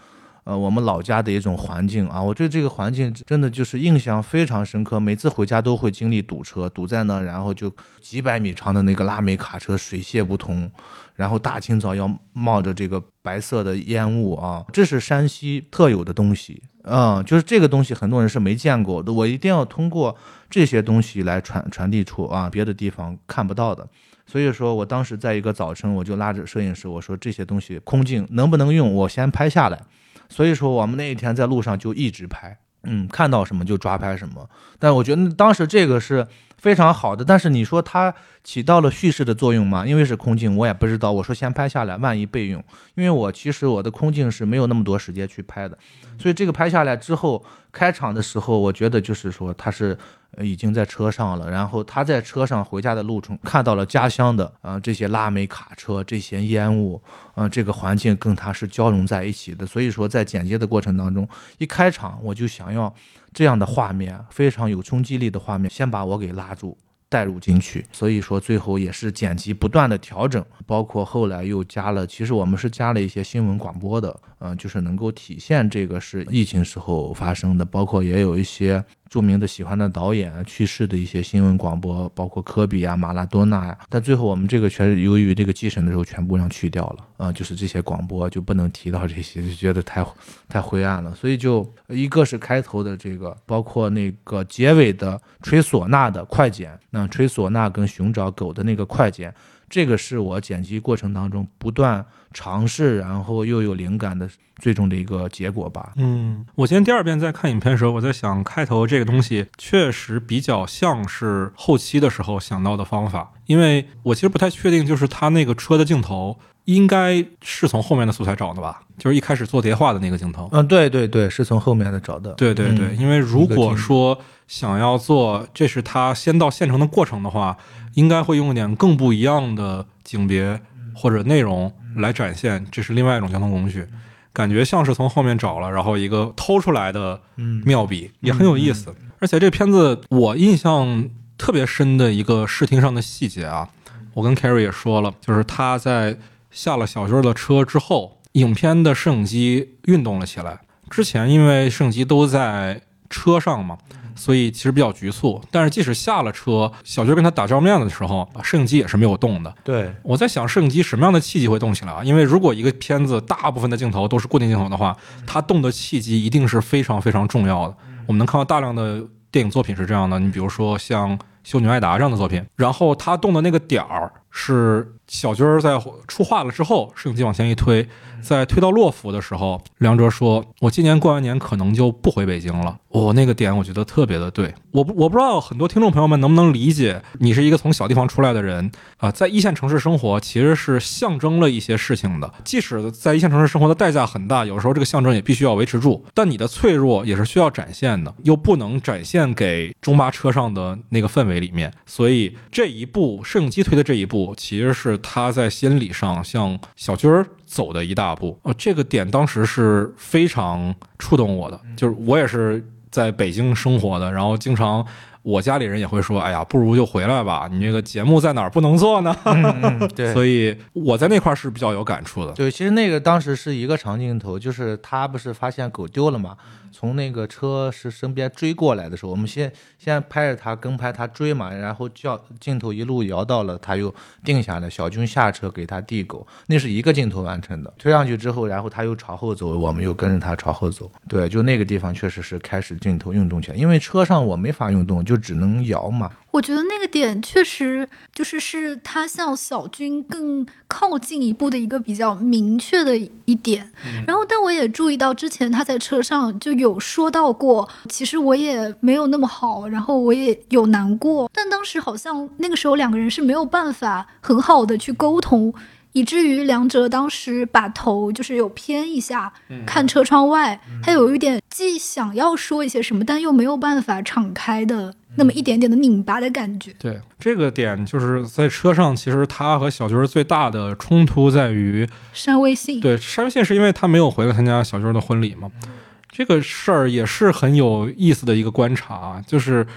呃，我们老家的一种环境啊。我对这个环境真的就是印象非常深刻，每次回家都会经历堵车，堵在那，然后就几百米长的那个拉煤卡车水泄不通，然后大清早要冒着这个白色的烟雾啊，这是山西特有的东西。嗯，就是这个东西，很多人是没见过的。我一定要通过这些东西来传传递出啊，别的地方看不到的。所以说我当时在一个早晨，我就拉着摄影师，我说这些东西空镜能不能用，我先拍下来。所以说我们那一天在路上就一直拍，嗯，看到什么就抓拍什么。但我觉得当时这个是非常好的，但是你说它起到了叙事的作用吗？因为是空镜，我也不知道。我说先拍下来，万一备用。因为我其实我的空镜是没有那么多时间去拍的，所以这个拍下来之后，开场的时候，我觉得就是说他是。呃，已经在车上了。然后他在车上回家的路程看到了家乡的啊这些拉煤卡车，这些烟雾，啊这个环境跟他是交融在一起的。所以说在剪接的过程当中，一开场我就想要这样的画面，非常有冲击力的画面，先把我给拉住。带入进去，所以说最后也是剪辑不断的调整，包括后来又加了，其实我们是加了一些新闻广播的，嗯，就是能够体现这个是疫情时候发生的，包括也有一些。著名的喜欢的导演去世的一些新闻广播，包括科比啊、马拉多纳呀，但最后我们这个全由于这个祭神的时候全部让去掉了啊，就是这些广播就不能提到这些，就觉得太太灰暗了，所以就一个是开头的这个，包括那个结尾的吹唢呐的快剪，那吹唢呐跟寻找狗的那个快剪。这个是我剪辑过程当中不断尝试，然后又有灵感的最终的一个结果吧。嗯，我今天第二遍在看影片的时候，我在想开头这个东西确实比较像是后期的时候想到的方法，因为我其实不太确定，就是他那个车的镜头应该是从后面的素材找的吧？就是一开始做叠画的那个镜头。嗯，对对对，是从后面的找的。对对对，因为如果说想要做这是他先到县城的过程的话。应该会用一点更不一样的景别或者内容来展现，这是另外一种交通工具，感觉像是从后面找了，然后一个偷出来的妙笔，也很有意思。而且这片子我印象特别深的一个视听上的细节啊，我跟 Carrie 也说了，就是他在下了小军的车之后，影片的摄影机运动了起来。之前因为摄影机都在车上嘛。所以其实比较局促，但是即使下了车，小军跟他打照面的时候，摄影机也是没有动的。对，我在想摄影机什么样的契机会动起来啊？因为如果一个片子大部分的镜头都是固定镜头的话，它动的契机一定是非常非常重要的。我们能看到大量的电影作品是这样的，你比如说像《修女艾达》这样的作品，然后它动的那个点儿是小军在出画了之后，摄影机往前一推。在推到洛府的时候，梁哲说：“我今年过完年可能就不回北京了。”我那个点我觉得特别的对。我不我不知道很多听众朋友们能不能理解，你是一个从小地方出来的人啊，在一线城市生活其实是象征了一些事情的。即使在一线城市生活的代价很大，有时候这个象征也必须要维持住。但你的脆弱也是需要展现的，又不能展现给中巴车上的那个氛围里面。所以这一步摄影机推的这一步，其实是他在心理上向小军儿。走的一大步，呃，这个点当时是非常触动我的，就是我也是在北京生活的，然后经常我家里人也会说，哎呀，不如就回来吧，你这个节目在哪儿不能做呢？对，所以我在那块是比较有感触的。对，其实那个当时是一个长镜头，就是他不是发现狗丢了嘛。从那个车是身边追过来的时候，我们先先拍着他跟拍他追嘛，然后叫镜头一路摇到了，他又定下来，小军下车给他递狗，那是一个镜头完成的。推上去之后，然后他又朝后走，我们又跟着他朝后走。对，就那个地方确实是开始镜头运动起来，因为车上我没法运动，就只能摇嘛。我觉得那个点确实就是是他向小军更靠近一步的一个比较明确的一点。然后，但我也注意到之前他在车上就有说到过，其实我也没有那么好，然后我也有难过。但当时好像那个时候两个人是没有办法很好的去沟通，以至于梁哲当时把头就是有偏一下看车窗外，他有一点既想要说一些什么，但又没有办法敞开的。那么一点点的拧巴的感觉。对这个点，就是在车上，其实他和小军最大的冲突在于删微信。对删微信是因为他没有回来参加小军的婚礼嘛？这个事儿也是很有意思的一个观察，就是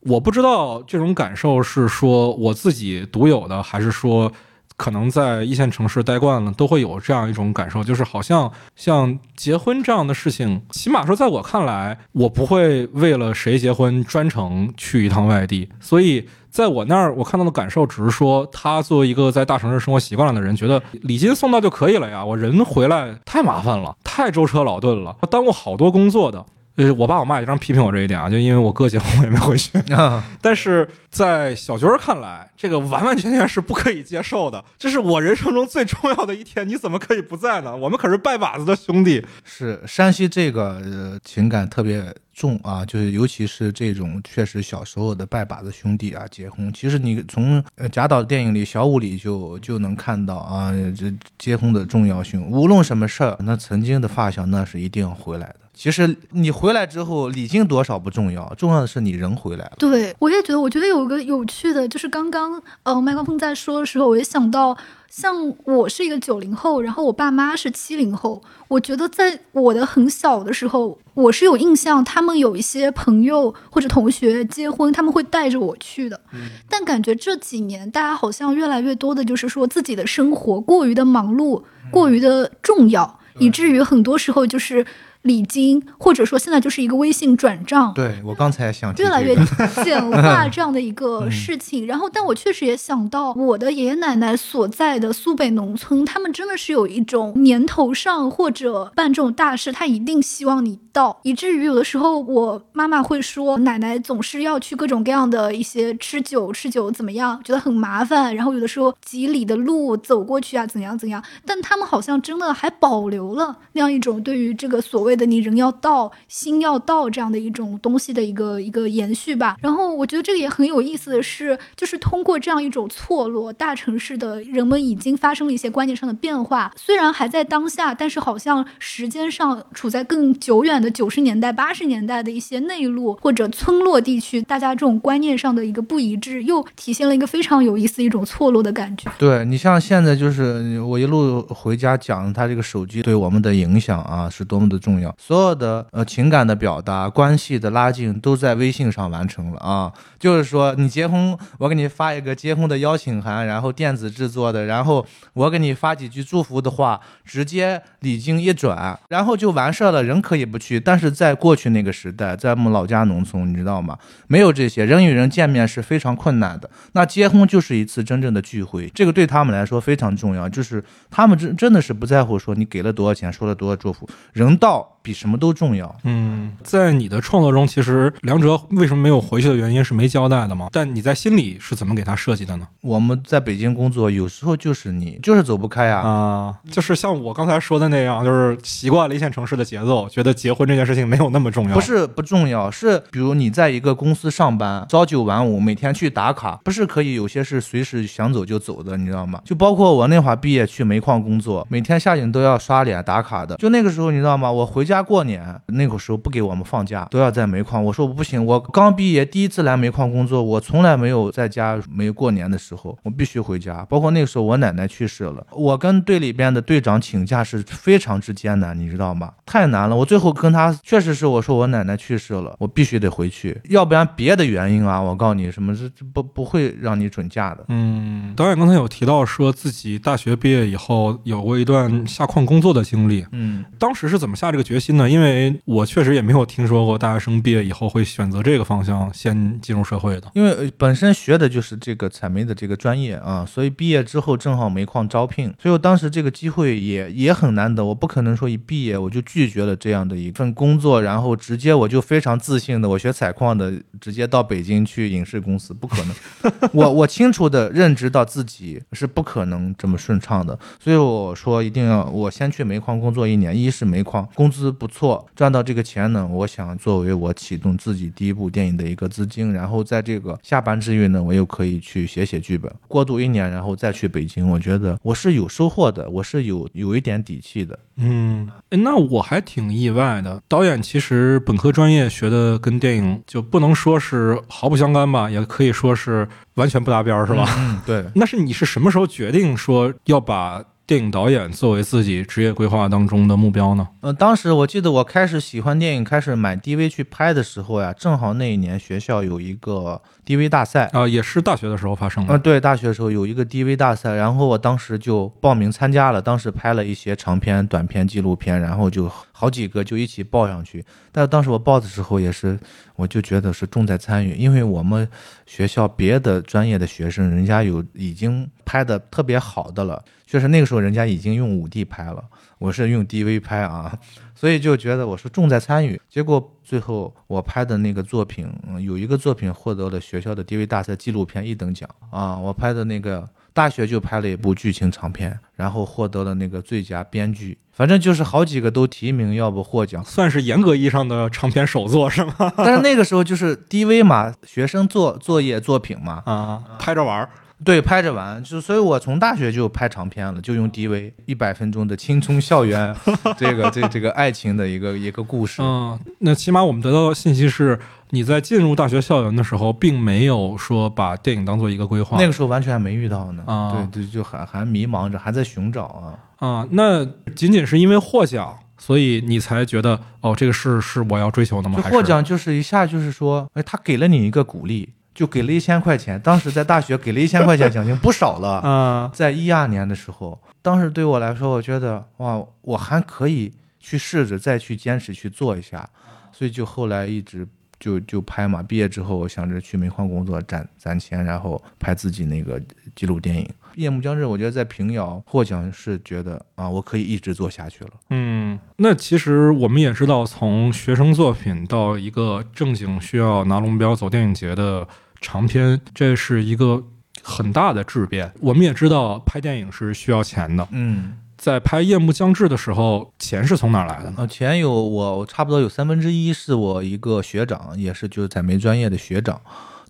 我不知道这种感受是说我自己独有的，还是说。可能在一线城市待惯了，都会有这样一种感受，就是好像像结婚这样的事情，起码说在我看来，我不会为了谁结婚专程去一趟外地。所以在我那儿，我看到的感受只是说，他作为一个在大城市生活习惯了的人，觉得礼金送到就可以了呀，我人回来太麻烦了，太舟车劳顿了，耽误好多工作的。呃，我爸我妈也经常批评我这一点啊，就因为我哥结婚我也没回去。啊，但是在小军儿看来，这个完完全全是不可以接受的。这是我人生中最重要的一天，你怎么可以不在呢？我们可是拜把子的兄弟。是山西这个、呃、情感特别重啊，就是尤其是这种确实小时候的拜把子兄弟啊结婚，其实你从呃贾导电影里小五里就就能看到啊，这结婚的重要性。无论什么事儿，那曾经的发小那是一定要回来的。其实你回来之后，礼金多少不重要，重要的是你人回来了。对，我也觉得，我觉得有个有趣的，就是刚刚呃麦克风在说的时候，我也想到，像我是一个九零后，然后我爸妈是七零后，我觉得在我的很小的时候，我是有印象，他们有一些朋友或者同学结婚，他们会带着我去的。但感觉这几年大家好像越来越多的就是说自己的生活过于的忙碌，过于的重要，以至于很多时候就是。礼金，或者说现在就是一个微信转账，对我刚才想提越来越简化 这样的一个事情。然后，但我确实也想到，我的爷爷奶奶所在的苏北农村，他们真的是有一种年头上或者办这种大事，他一定希望你到，以至于有的时候我妈妈会说，奶奶总是要去各种各样的一些吃酒，吃酒怎么样，觉得很麻烦。然后有的时候几里的路走过去啊，怎样怎样，但他们好像真的还保留了那样一种对于这个所谓的你人要到，心要到这样的一种东西的一个一个延续吧。然后我觉得这个也很有意思的是，就是通过这样一种错落，大城市的人们已经发生了一些观念上的变化，虽然还在当下，但是好像时间上处在更久远的九十年代、八十年代的一些内陆或者村落地区，大家这种观念上的一个不一致，又体现了一个非常有意思一种错落的感觉。对你像现在就是我一路回家讲他这个手机对我们的影响啊是多么的重要，所有的呃情感的表达、关系的拉近都在微信上完成了啊。就是说你结婚，我给你发一个结婚的邀请函，然后电子制作的，然后我给你发几句祝福的话，直接礼金一转，然后就完事儿了。人可以不去，但是在过去那个时代，在我们老家农村，你知道吗？没有这些，人与人见面是非常困难的。那结婚就是一次真正的聚会，这个对他们来说非常重要。就是他们真真的是不在乎说你给了多少钱，说了多少祝福，人到比什么都重要。嗯，在你的创作中，其实梁哲为什么没有回去的原因是没交代的吗？但你在心里是怎么给他设计的呢？我们在北京工作，有时候就是你就是走不开啊。啊，就是像我刚才说的那样，就是习惯了一线城市的节奏，觉得结婚这件事情没有那么重要。不是不重要，是比如你在一个公司上班，朝九晚五，每天去打卡，不是可以有些是随时想走就走的，你知道吗？就包括我那会儿毕业去煤矿工作，每天下井都要刷脸打卡的。就那个时候，你知道吗？我回家过年，那个时候不给我们放假，都要在煤矿。我说我不行，我刚毕业第一次来煤矿工作，我从来没有在家没过年的时候，我必须回家。包括那个时候我奶奶去世了，我跟队里边的队长请假是非常之艰难，你知道吗？太难了。我最后跟他确实是我说我奶奶去世了，我必须得回去，要不然别的原因啊，我告诉你什么这这不不会让你准假的。嗯，导演刚才有提到说自己大学毕业以后有过一段下矿工作的经历，嗯，当时是怎么下这个决心呢？因为我确实也没有听说过大学生毕业以后会选择这个方向先进入社会的。因为呃本身学的就是这个采煤的这个专业啊，所以毕业之后正好煤矿招聘，所以我当时这个机会也也很难得，我不可能说一毕业我就拒绝了这样的一份工作，然后直接我就非常自信的我学采矿的直接到北京去影视公司，不可能。我我清楚的认知到自己是不可能这么顺畅的，所以我说一定要我先去煤矿工作一年，一是煤矿工资不错，赚到这个钱呢，我想作为我启动自己第一部电影的一个资金，然后在这个下班之余呢，我又可以去写写剧本，过渡一年，然后再去北京，我觉得我是有收获的，我是有有一点底气的。嗯，那我还挺意外的。导演其实本科专业学的跟电影就不能说是毫不相干吧，也可以说是完全不搭边儿，是吧？嗯，对。那是你是什么时候决定说要把电影导演作为自己职业规划当中的目标呢？呃，当时我记得我开始喜欢电影，开始买 DV 去拍的时候呀，正好那一年学校有一个 DV 大赛。啊、也是大学的时候发生呃，的。对，大学的时候有一个 DV 大赛，然后我当时就报名参加了，当时拍了一些长片、短片、纪录片，然后就好几个就一起报上去。但当时我报的时候也是，我就觉得是重在参与，因为我们学校别的专业的学生，人家有已经拍的特别好的了，确实那个时候人家已经用五 D 拍了，我是用 DV 拍啊，所以就觉得我是重在参与。结果最后我拍的那个作品，嗯有一个作品获得了学校的 DV 大赛纪录片一等奖啊，我拍的那个。大学就拍了一部剧情长片，然后获得了那个最佳编剧，反正就是好几个都提名，要不获奖。算是严格意义上的长篇首作是吗？但是那个时候就是 DV 嘛，学生作作业作品嘛，啊，拍着玩儿。对，拍着玩，就所以我从大学就拍长片了，就用 DV 一百分钟的青春校园，这个这这个爱情的一个一个故事。嗯，那起码我们得到的信息是，你在进入大学校园的时候，并没有说把电影当做一个规划。那个时候完全还没遇到呢，啊对对，就还还迷茫着，还在寻找啊。啊，那仅仅是因为获奖，所以你才觉得哦，这个是是我要追求的吗？获奖就是一下就是说，哎，他给了你一个鼓励，就给了一千块钱。当时在大学给了一千块钱奖金，不少了。嗯，在一二年的时候，当时对我来说，我觉得哇，我还可以去试着再去坚持去做一下，所以就后来一直就就拍嘛。毕业之后，我想着去煤矿工作攒攒钱，然后拍自己那个纪录电影《夜幕将至》。我觉得在平遥获奖是觉得啊，我可以一直做下去了。嗯，那其实我们也知道，从学生作品到一个正经需要拿龙标走电影节的长篇，这是一个很大的质变。我们也知道，拍电影是需要钱的。嗯，在拍《夜幕将至》的时候，钱是从哪儿来的呢？呃，钱有我差不多有三分之一是我一个学长，也是就是在没专业的学长，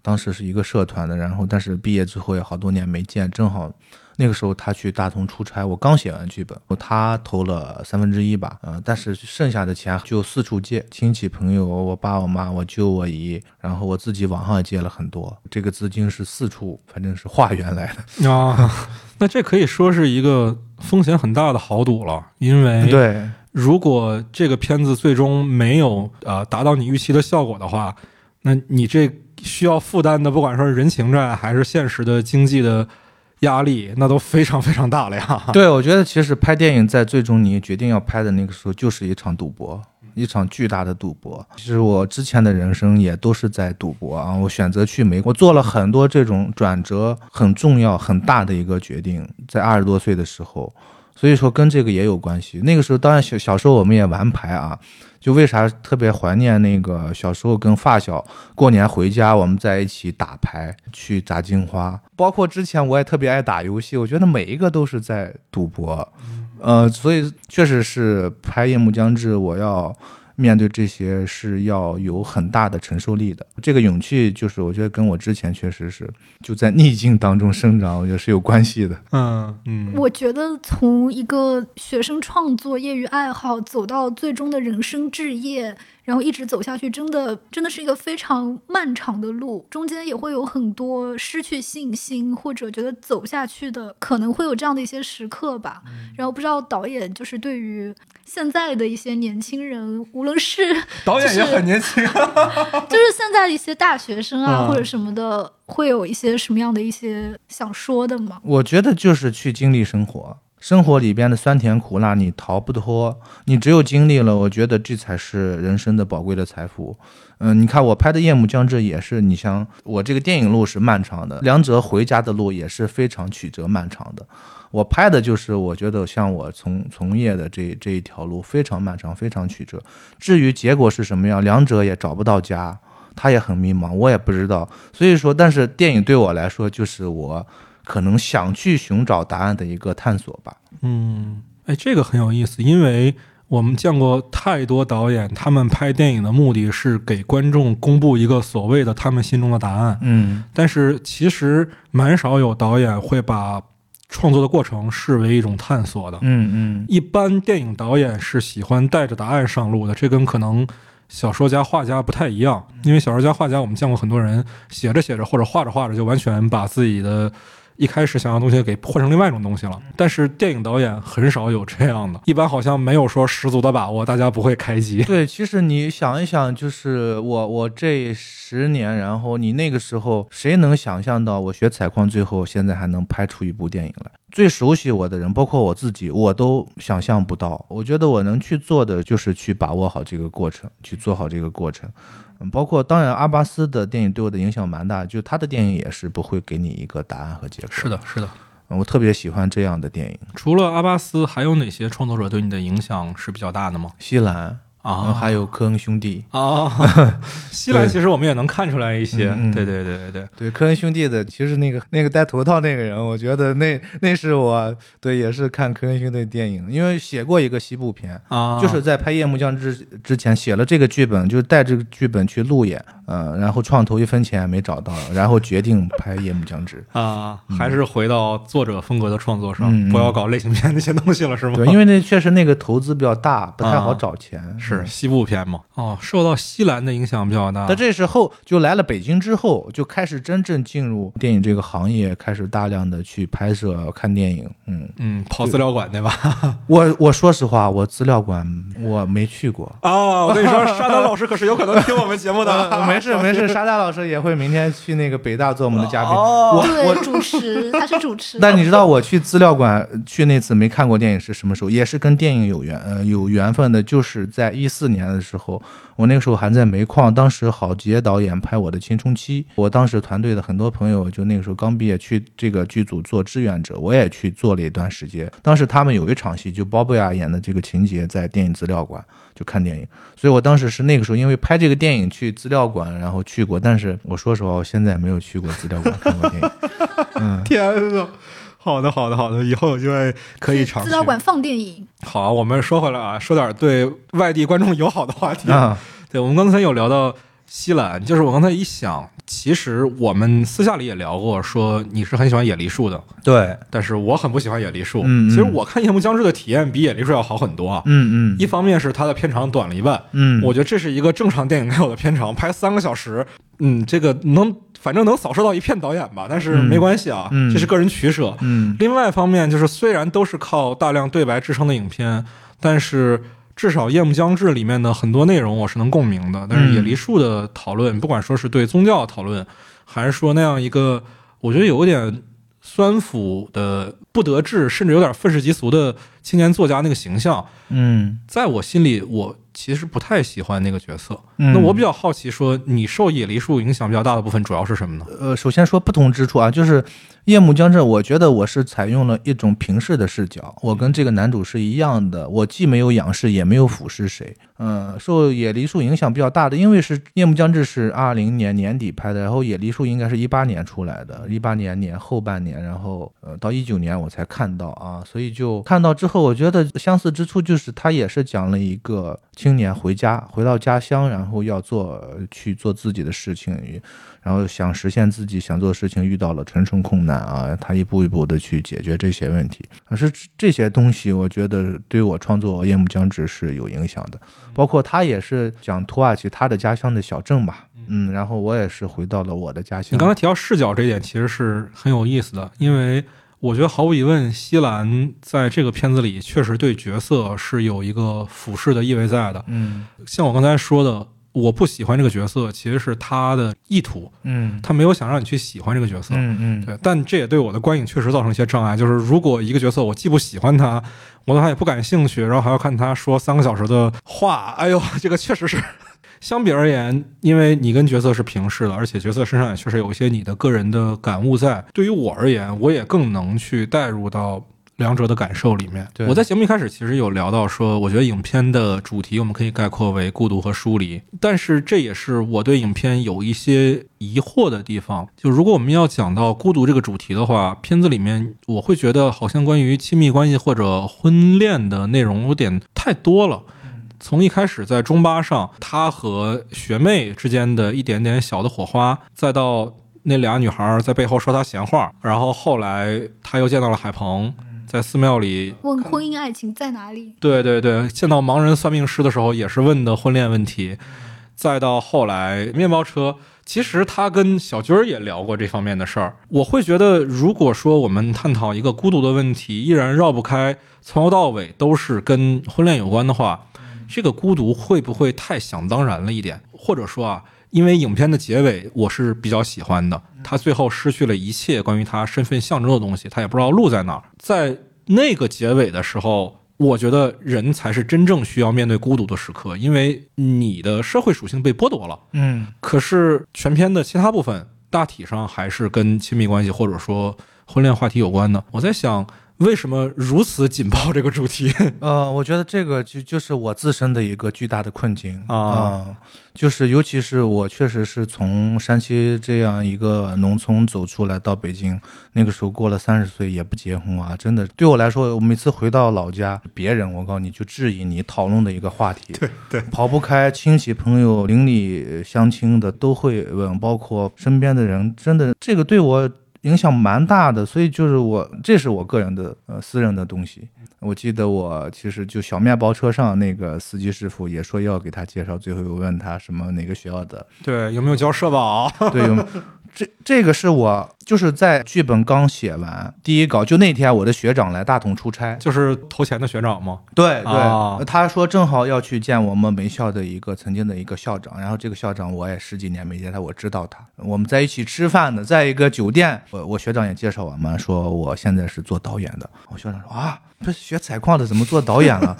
当时是一个社团的，然后但是毕业之后也好多年没见，正好那个时候他去大同出差，我刚写完剧本，他投了三分之一吧，呃，但是剩下的钱就四处借，亲戚朋友，我爸我妈，我舅我姨，然后我自己网上也借了很多，这个资金是四处反正是化缘来的，啊，那这可以说是一个风险很大的豪赌了，因为对。如果这个片子最终没有呃达到你预期的效果的话，那你这需要负担的，不管说是人情债还是现实的经济的压力，那都非常非常大了呀。对，我觉得其实拍电影在最终你决定要拍的那个时候，就是一场赌博，一场巨大的赌博。其实我之前的人生也都是在赌博啊。我选择去美国，做了很多这种转折很重要、很大的一个决定，在二十多岁的时候。所以说跟这个也有关系。那个时候，当然小小时候我们也玩牌啊，就为啥特别怀念那个小时候跟发小过年回家，我们在一起打牌，去砸金花。包括之前我也特别爱打游戏，我觉得每一个都是在赌博。呃，所以确实是拍《夜幕将至》，我要面对这些是要有很大的承受力的。这个勇气，就是我觉得跟我之前确实是就在逆境当中生长，我觉得是有关系的。嗯嗯，我觉得从一个学生创作、业余爱好走到最终的人生置业，然后一直走下去，真的真的是一个非常漫长的路，中间也会有很多失去信心或者觉得走下去的，可能会有这样的一些时刻吧。然后不知道导演就是对于现在的一些年轻人，无论是导演也很年轻。就是现在的一些大学生啊，嗯或者什么的，会有一些什么样的一些想说的吗？我觉得就是去经历生活，生活里边的酸甜苦辣你逃不脱，你只有经历了，我觉得这才是人生的宝贵的财富。嗯，你看我拍的《夜幕将至》也是，你像我这个电影路是漫长的，梁哲回家的路也是非常曲折漫长的。我拍的就是我觉得像我从从业的这这一条路非常漫长，非常曲折。至于结果是什么样，梁哲也找不到家，他也很迷茫，我也不知道。所以说，但是电影对我来说，就是我可能想去寻找答案的一个探索吧。嗯，哎，这个很有意思，因为我们见过太多导演，他们拍电影的目的是给观众公布一个所谓的他们心中的答案，嗯但是其实蛮少有导演会把创作的过程视为一种探索的。嗯嗯一般电影导演是喜欢带着答案上路的，这跟可能小说家、画家不太一样。因为小说家、画家，我们见过很多人写着写着或者画着画着就完全把自己的一开始想要的东西给换成另外一种东西了。但是电影导演很少有这样的，一般好像没有说十足的把握，大家不会开机。对，其实你想一想，就是我我这十年，然后你那个时候，谁能想象到我学采矿，最后现在还能拍出一部电影来？最熟悉我的人，包括我自己，我都想象不到。我觉得我能去做的，就是去把握好这个过程，去做好这个过程。嗯，包括当然，阿巴斯的电影对我的影响蛮大，就他的电影也是不会给你一个答案和结果。是的，是的。嗯我特别喜欢这样的电影。除了阿巴斯，还有哪些创作者对你的影响是比较大的吗？西兰啊嗯还有科恩兄弟。啊，西兰其实我们也能看出来一些。对对对对对。对科恩兄弟的，其实那个那个戴头套那个人，我觉得那那是我对也是看科恩兄弟的电影，因为写过一个西部片，啊，就是在拍《夜幕降之》之前写了这个剧本，就是带这个剧本去路演，呃，然后创投一分钱也没找到，然后决定拍《夜幕降之》。啊，还是回到作者风格的创作上，不要搞类型片那些东西了，是吗？对，因为那确实那个投资比较大，不太好找钱。是西部片嘛。哦，受到西兰的影响比较大。但这时候就来了北京之后，就开始真正进入电影这个行业，开始大量的去拍摄、看电影。嗯，嗯，跑资料馆对吧？我我说实话，我资料馆我没去过。哦，我跟你说，沙丹老师可是有可能听我们节目的。呃没事没事，沙大老师也会明天去那个北大做我们的嘉宾。哦我我，主持他是主持。但你知道我去资料馆去那次没看过电影是什么时候？也是跟电影有缘呃有缘分的，就是在一四年的时候，我那个时候还在煤矿，当时郝杰导演拍我的《青春期》，我当时团队的很多朋友就那个时候刚毕业去这个剧组做志愿者，我也去做了一段时间。当时他们有一场戏，就包贝尔演的这个情节在电影资料馆就看电影，所以我当时是那个时候因为拍这个电影去资料馆，然后去过，但是我说实话，我现在没有去过资料馆看过电影。嗯。天呐！好的，好的，好的，以后有机会可以尝试。资料馆放电影，好，我们说回来啊，说点对外地观众友好的话题。啊，对，我们刚才有聊到西兰，就是我刚才一想，其实我们私下里也聊过，说你是很喜欢野梨树的，对，但是我很不喜欢野梨树。嗯嗯其实我看《夜幕将至》的体验比野梨树要好很多啊。嗯嗯一方面是它的片长短了一半，嗯，我觉得这是一个正常电影该有的片长，拍三个小时，嗯，这个能反正能扫射到一片导演吧，但是嗯没关系啊，嗯这是个人取舍。嗯另外一方面就是，虽然都是靠大量对白支撑的影片，但是至少《夜幕将至》里面的很多内容我是能共鸣的。但是嗯野梨树的讨论，不管说是对宗教的讨论，还是说那样一个我觉得有点酸腐的、不得志，甚至有点愤世嫉俗的青年作家那个形象，嗯，在我心里，我其实不太喜欢那个角色。嗯那我比较好奇，说你受野梨树影响比较大的部分主要是什么呢？呃，首先说不同之处啊，就是《夜幕将至》，我觉得我是采用了一种平视的视角，我跟这个男主是一样的，我既没有仰视，也没有俯视谁。嗯，受野梨树影响比较大的，因为是《夜幕将至》是二零年年底拍的，然后野梨树应该是一八年出来的，一八年年后半年，然后呃到一九年我才看到啊，所以就看到之后，我觉得相似之处就是他也是讲了一个青年回家，回到家乡，然后要做去做自己的事情，然后想实现自己想做的事情，遇到了重重困难啊，他一步一步的去解决这些问题。可是这些东西，我觉得对我创作《夜幕将至》是有影响的，包括他也是讲土耳其他的家乡的小镇吧，嗯，然后我也是回到了我的家乡。你刚才提到视角这一点，其实是很有意思的，因为我觉得毫无疑问，西兰在这个片子里确实对角色是有一个俯视的意味在的。嗯像我刚才说的，我不喜欢这个角色，其实是他的意图，嗯他没有想让你去喜欢这个角色。嗯嗯，对，但这也对我的观影确实造成一些障碍。就是如果一个角色我既不喜欢他，我对他也不感兴趣，然后还要看他说三个小时的话，哎呦，这个确实是。相比而言，因为你跟角色是平视的，而且角色身上也确实有一些你的个人的感悟在。对于我而言，我也更能去带入到两者的感受里面。对我在节目一开始其实有聊到说，我觉得影片的主题我们可以概括为孤独和疏离，但是这也是我对影片有一些疑惑的地方。就如果我们要讲到孤独这个主题的话，片子里面我会觉得好像关于亲密关系或者婚恋的内容有点太多了。从一开始在中巴上，他和学妹之间的一点点小的火花，再到那俩女孩在背后说他闲话，然后后来他又见到了海鹏，在寺庙里，问婚姻爱情在哪里？对对对，见到盲人算命师的时候也是问的婚恋问题，再到后来面包车，其实他跟小军儿也聊过这方面的事儿。我会觉得，如果说我们探讨一个孤独的问题，依然绕不开从头到尾都是跟婚恋有关的话，这个孤独会不会太想当然了一点？或者说啊，因为影片的结尾我是比较喜欢的，他最后失去了一切关于他身份象征的东西，他也不知道路在哪儿。在那个结尾的时候。我觉得人才是真正需要面对孤独的时刻，因为你的社会属性被剥夺了。嗯，可是全片的其他部分大体上还是跟亲密关系或者说婚恋话题有关的。我在想。为什么如此紧抱这个主题？呃，我觉得这个就就是我自身的一个巨大的困境啊，就是尤其是我确实是从山西这样一个农村走出来到北京，那个时候过了三十岁也不结婚啊，真的对我来说，我每次回到老家，别人我告诉你就质疑你讨论的一个话题，对对，跑不开，亲戚朋友邻里乡亲的都会问，包括身边的人，真的这个对我。影响蛮大的，所以就是我，这是我个人的呃私人的东西。我记得我其实就小面包车上那个司机师傅也说要给他介绍，最后又问他什么哪个学校的，对，有没有交社保？对，有。这这个是我就是在剧本刚写完第一稿，就那天我的学长来大同出差，就是投钱的学长吗？对对，他说正好要去见我们门校的一个曾经的一个校长，然后这个校长我也十几年没见他，我知道他，我们在一起吃饭的，在一个酒店，我我学长也介绍我们说我现在是做导演的，我学长说啊，不是学采矿的怎么做导演了？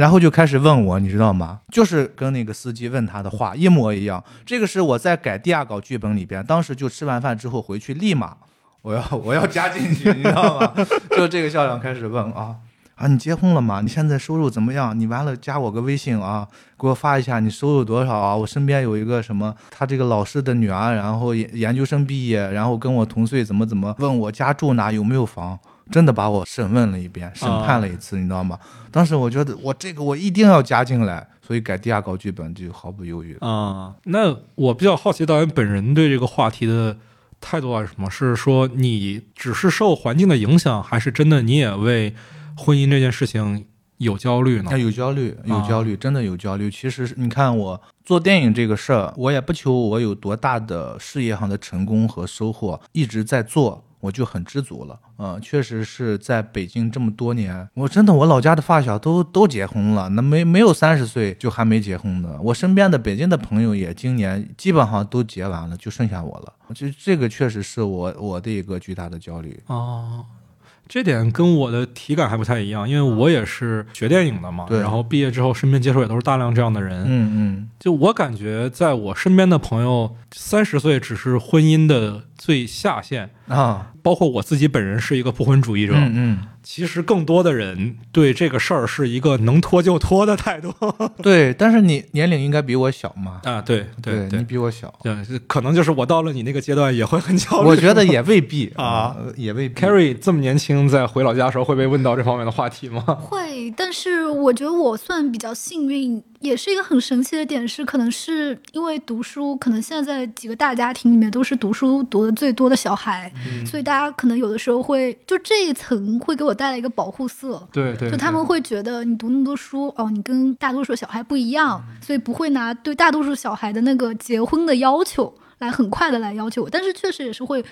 然后就开始问我，你知道吗？就是跟那个司机问他的话一模一样。这个是我在改第二稿剧本里边，当时就吃完饭之后回去，立马我要我要加进去，你知道吗？就这个校长开始问啊啊，你结婚了吗？你现在收入怎么样？你完了加我个微信啊，给我发一下你收入多少啊？我身边有一个什么，他这个老师的女儿，然后研研究生毕业，然后跟我同岁，怎么怎么问我家住哪，有没有房？真的把我审问了一遍，审判了一次，你知道吗？当时我觉得我这个我一定要加进来，所以改第二稿剧本就毫不犹豫啊。那我比较好奇导演本人对这个话题的态度是什么？是说你只是受环境的影响，还是真的你也为婚姻这件事情有焦虑呢？有焦虑，有焦虑，真的有焦虑。其实你看我做电影这个事儿，我也不求我有多大的事业上的成功和收获，一直在做。我就很知足了，嗯，确实是在北京这么多年，我真的我老家的发小都都结婚了，那没没有三十岁就还没结婚的，我身边的北京的朋友也今年基本上都结完了，就剩下我了，就这个确实是我我的一个巨大的焦虑。哦。这点跟我的体感还不太一样，因为我也是学电影的嘛，然后毕业之后身边接触也都是大量这样的人，嗯嗯，就我感觉在我身边的朋友，三十岁只是婚姻的最下限啊。包括我自己本人是一个不婚主义者，嗯嗯，其实更多的人对这个事儿是一个能拖就拖的态度。对，但是你年龄应该比我小嘛？啊，对对对，你比我小，对，可能就是我到了你那个阶段也会很焦虑。我觉得也未必 啊，也未必。Carrie 这么年轻，在回老家的时候会被问到这方面的话题吗？会，但是我觉得我算比较幸运。也是一个很神奇的点，是可能是因为读书，可能现在几个大家庭里面都是读书读的最多的小孩，所以大家可能有的时候会就这一层会给我带来一个保护色，对对，就他们会觉得你读那么多书，哦，你跟大多数小孩不一样，所以不会拿对大多数小孩的那个结婚的要求来很快的来要求我，但是确实也是会。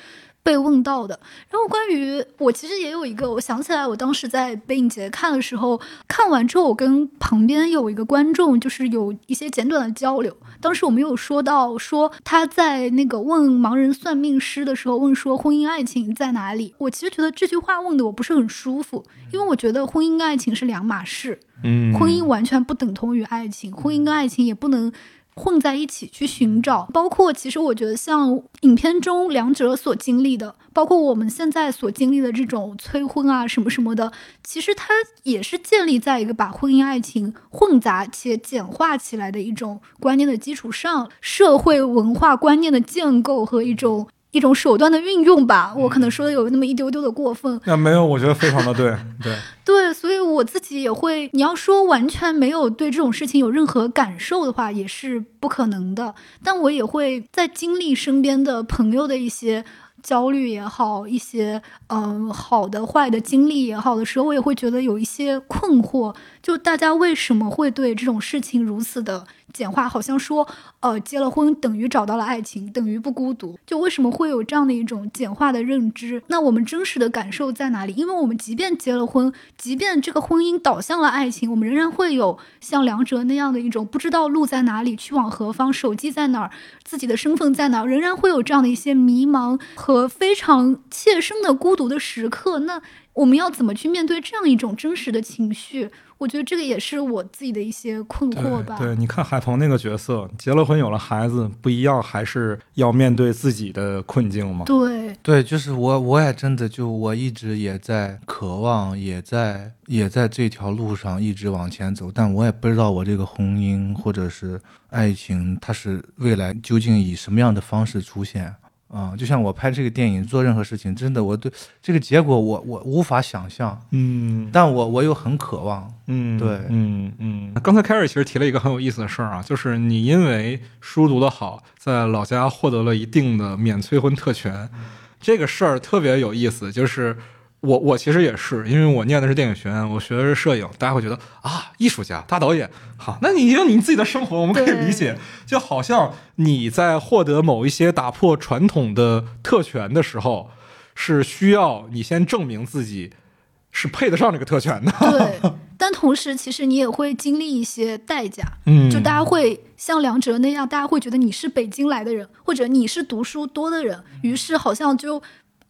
被问到的，然后关于我其实也有一个，我想起来，我当时在北影节看的时候，看完之后，我跟旁边有一个观众就是有一些简短的交流。当时我们有说到，说他在那个问盲人算命师的时候，问说婚姻爱情在哪里？我其实觉得这句话问的我不是很舒服，因为我觉得婚姻爱情是两码事，嗯，婚姻完全不等同于爱情，婚姻跟爱情也不能。混在一起去寻找，包括其实我觉得像影片中两者所经历的，包括我们现在所经历的这种催婚啊什么什么的，其实它也是建立在一个把婚姻爱情混杂且简化起来的一种观念的基础上，社会文化观念的建构和一种。一种手段的运用吧，我可能说的有那么一丢丢的过分。那没有，我觉得非常的对，对 对，所以我自己也会。你要说完全没有对这种事情有任何感受的话，也是不可能的。但我也会在经历身边的朋友的一些焦虑也好，一些嗯好的坏的经历也好的时候，我也会觉得有一些困惑，就大家为什么会对这种事情如此的简化，好像说，呃，结了婚等于找到了爱情，等于不孤独。就为什么会有这样的一种简化的认知？那我们真实的感受在哪里？因为我们即便结了婚，即便这个婚姻导向了爱情，我们仍然会有像梁哲那样的一种不知道路在哪里，去往何方，手机在哪儿，自己的身份在哪儿，仍然会有这样的一些迷茫和非常切身的孤独的时刻。那我们要怎么去面对这样一种真实的情绪？我觉得这个也是我自己的一些困惑吧。对，你看海鹏那个角色，结了婚有了孩子，不一样，还是要面对自己的困境吗？对对，就是我，我也真的就我一直也在渴望，也在也在这条路上一直往前走，但我也不知道我这个婚姻或者是爱情，它是未来究竟以什么样的方式出现。啊、就像我拍这个电影，做任何事情，真的我对这个结果我我无法想象，嗯但我我又很渴望。嗯，对嗯嗯。刚才 Carrie 其实提了一个很有意思的事儿啊，就是你因为书读得好，在老家获得了一定的免催婚特权，这个事儿特别有意思，就是。我我其实也是，因为我念的是电影学院，我学的是摄影，大家会觉得啊，艺术家、大导演，好，那你有你自己的生活，我们可以理解，就好像你在获得某一些打破传统的特权的时候，是需要你先证明自己是配得上这个特权的。对，但同时其实你也会经历一些代价。嗯就大家会像梁哲那样，大家会觉得你是北京来的人，或者你是读书多的人，于是好像就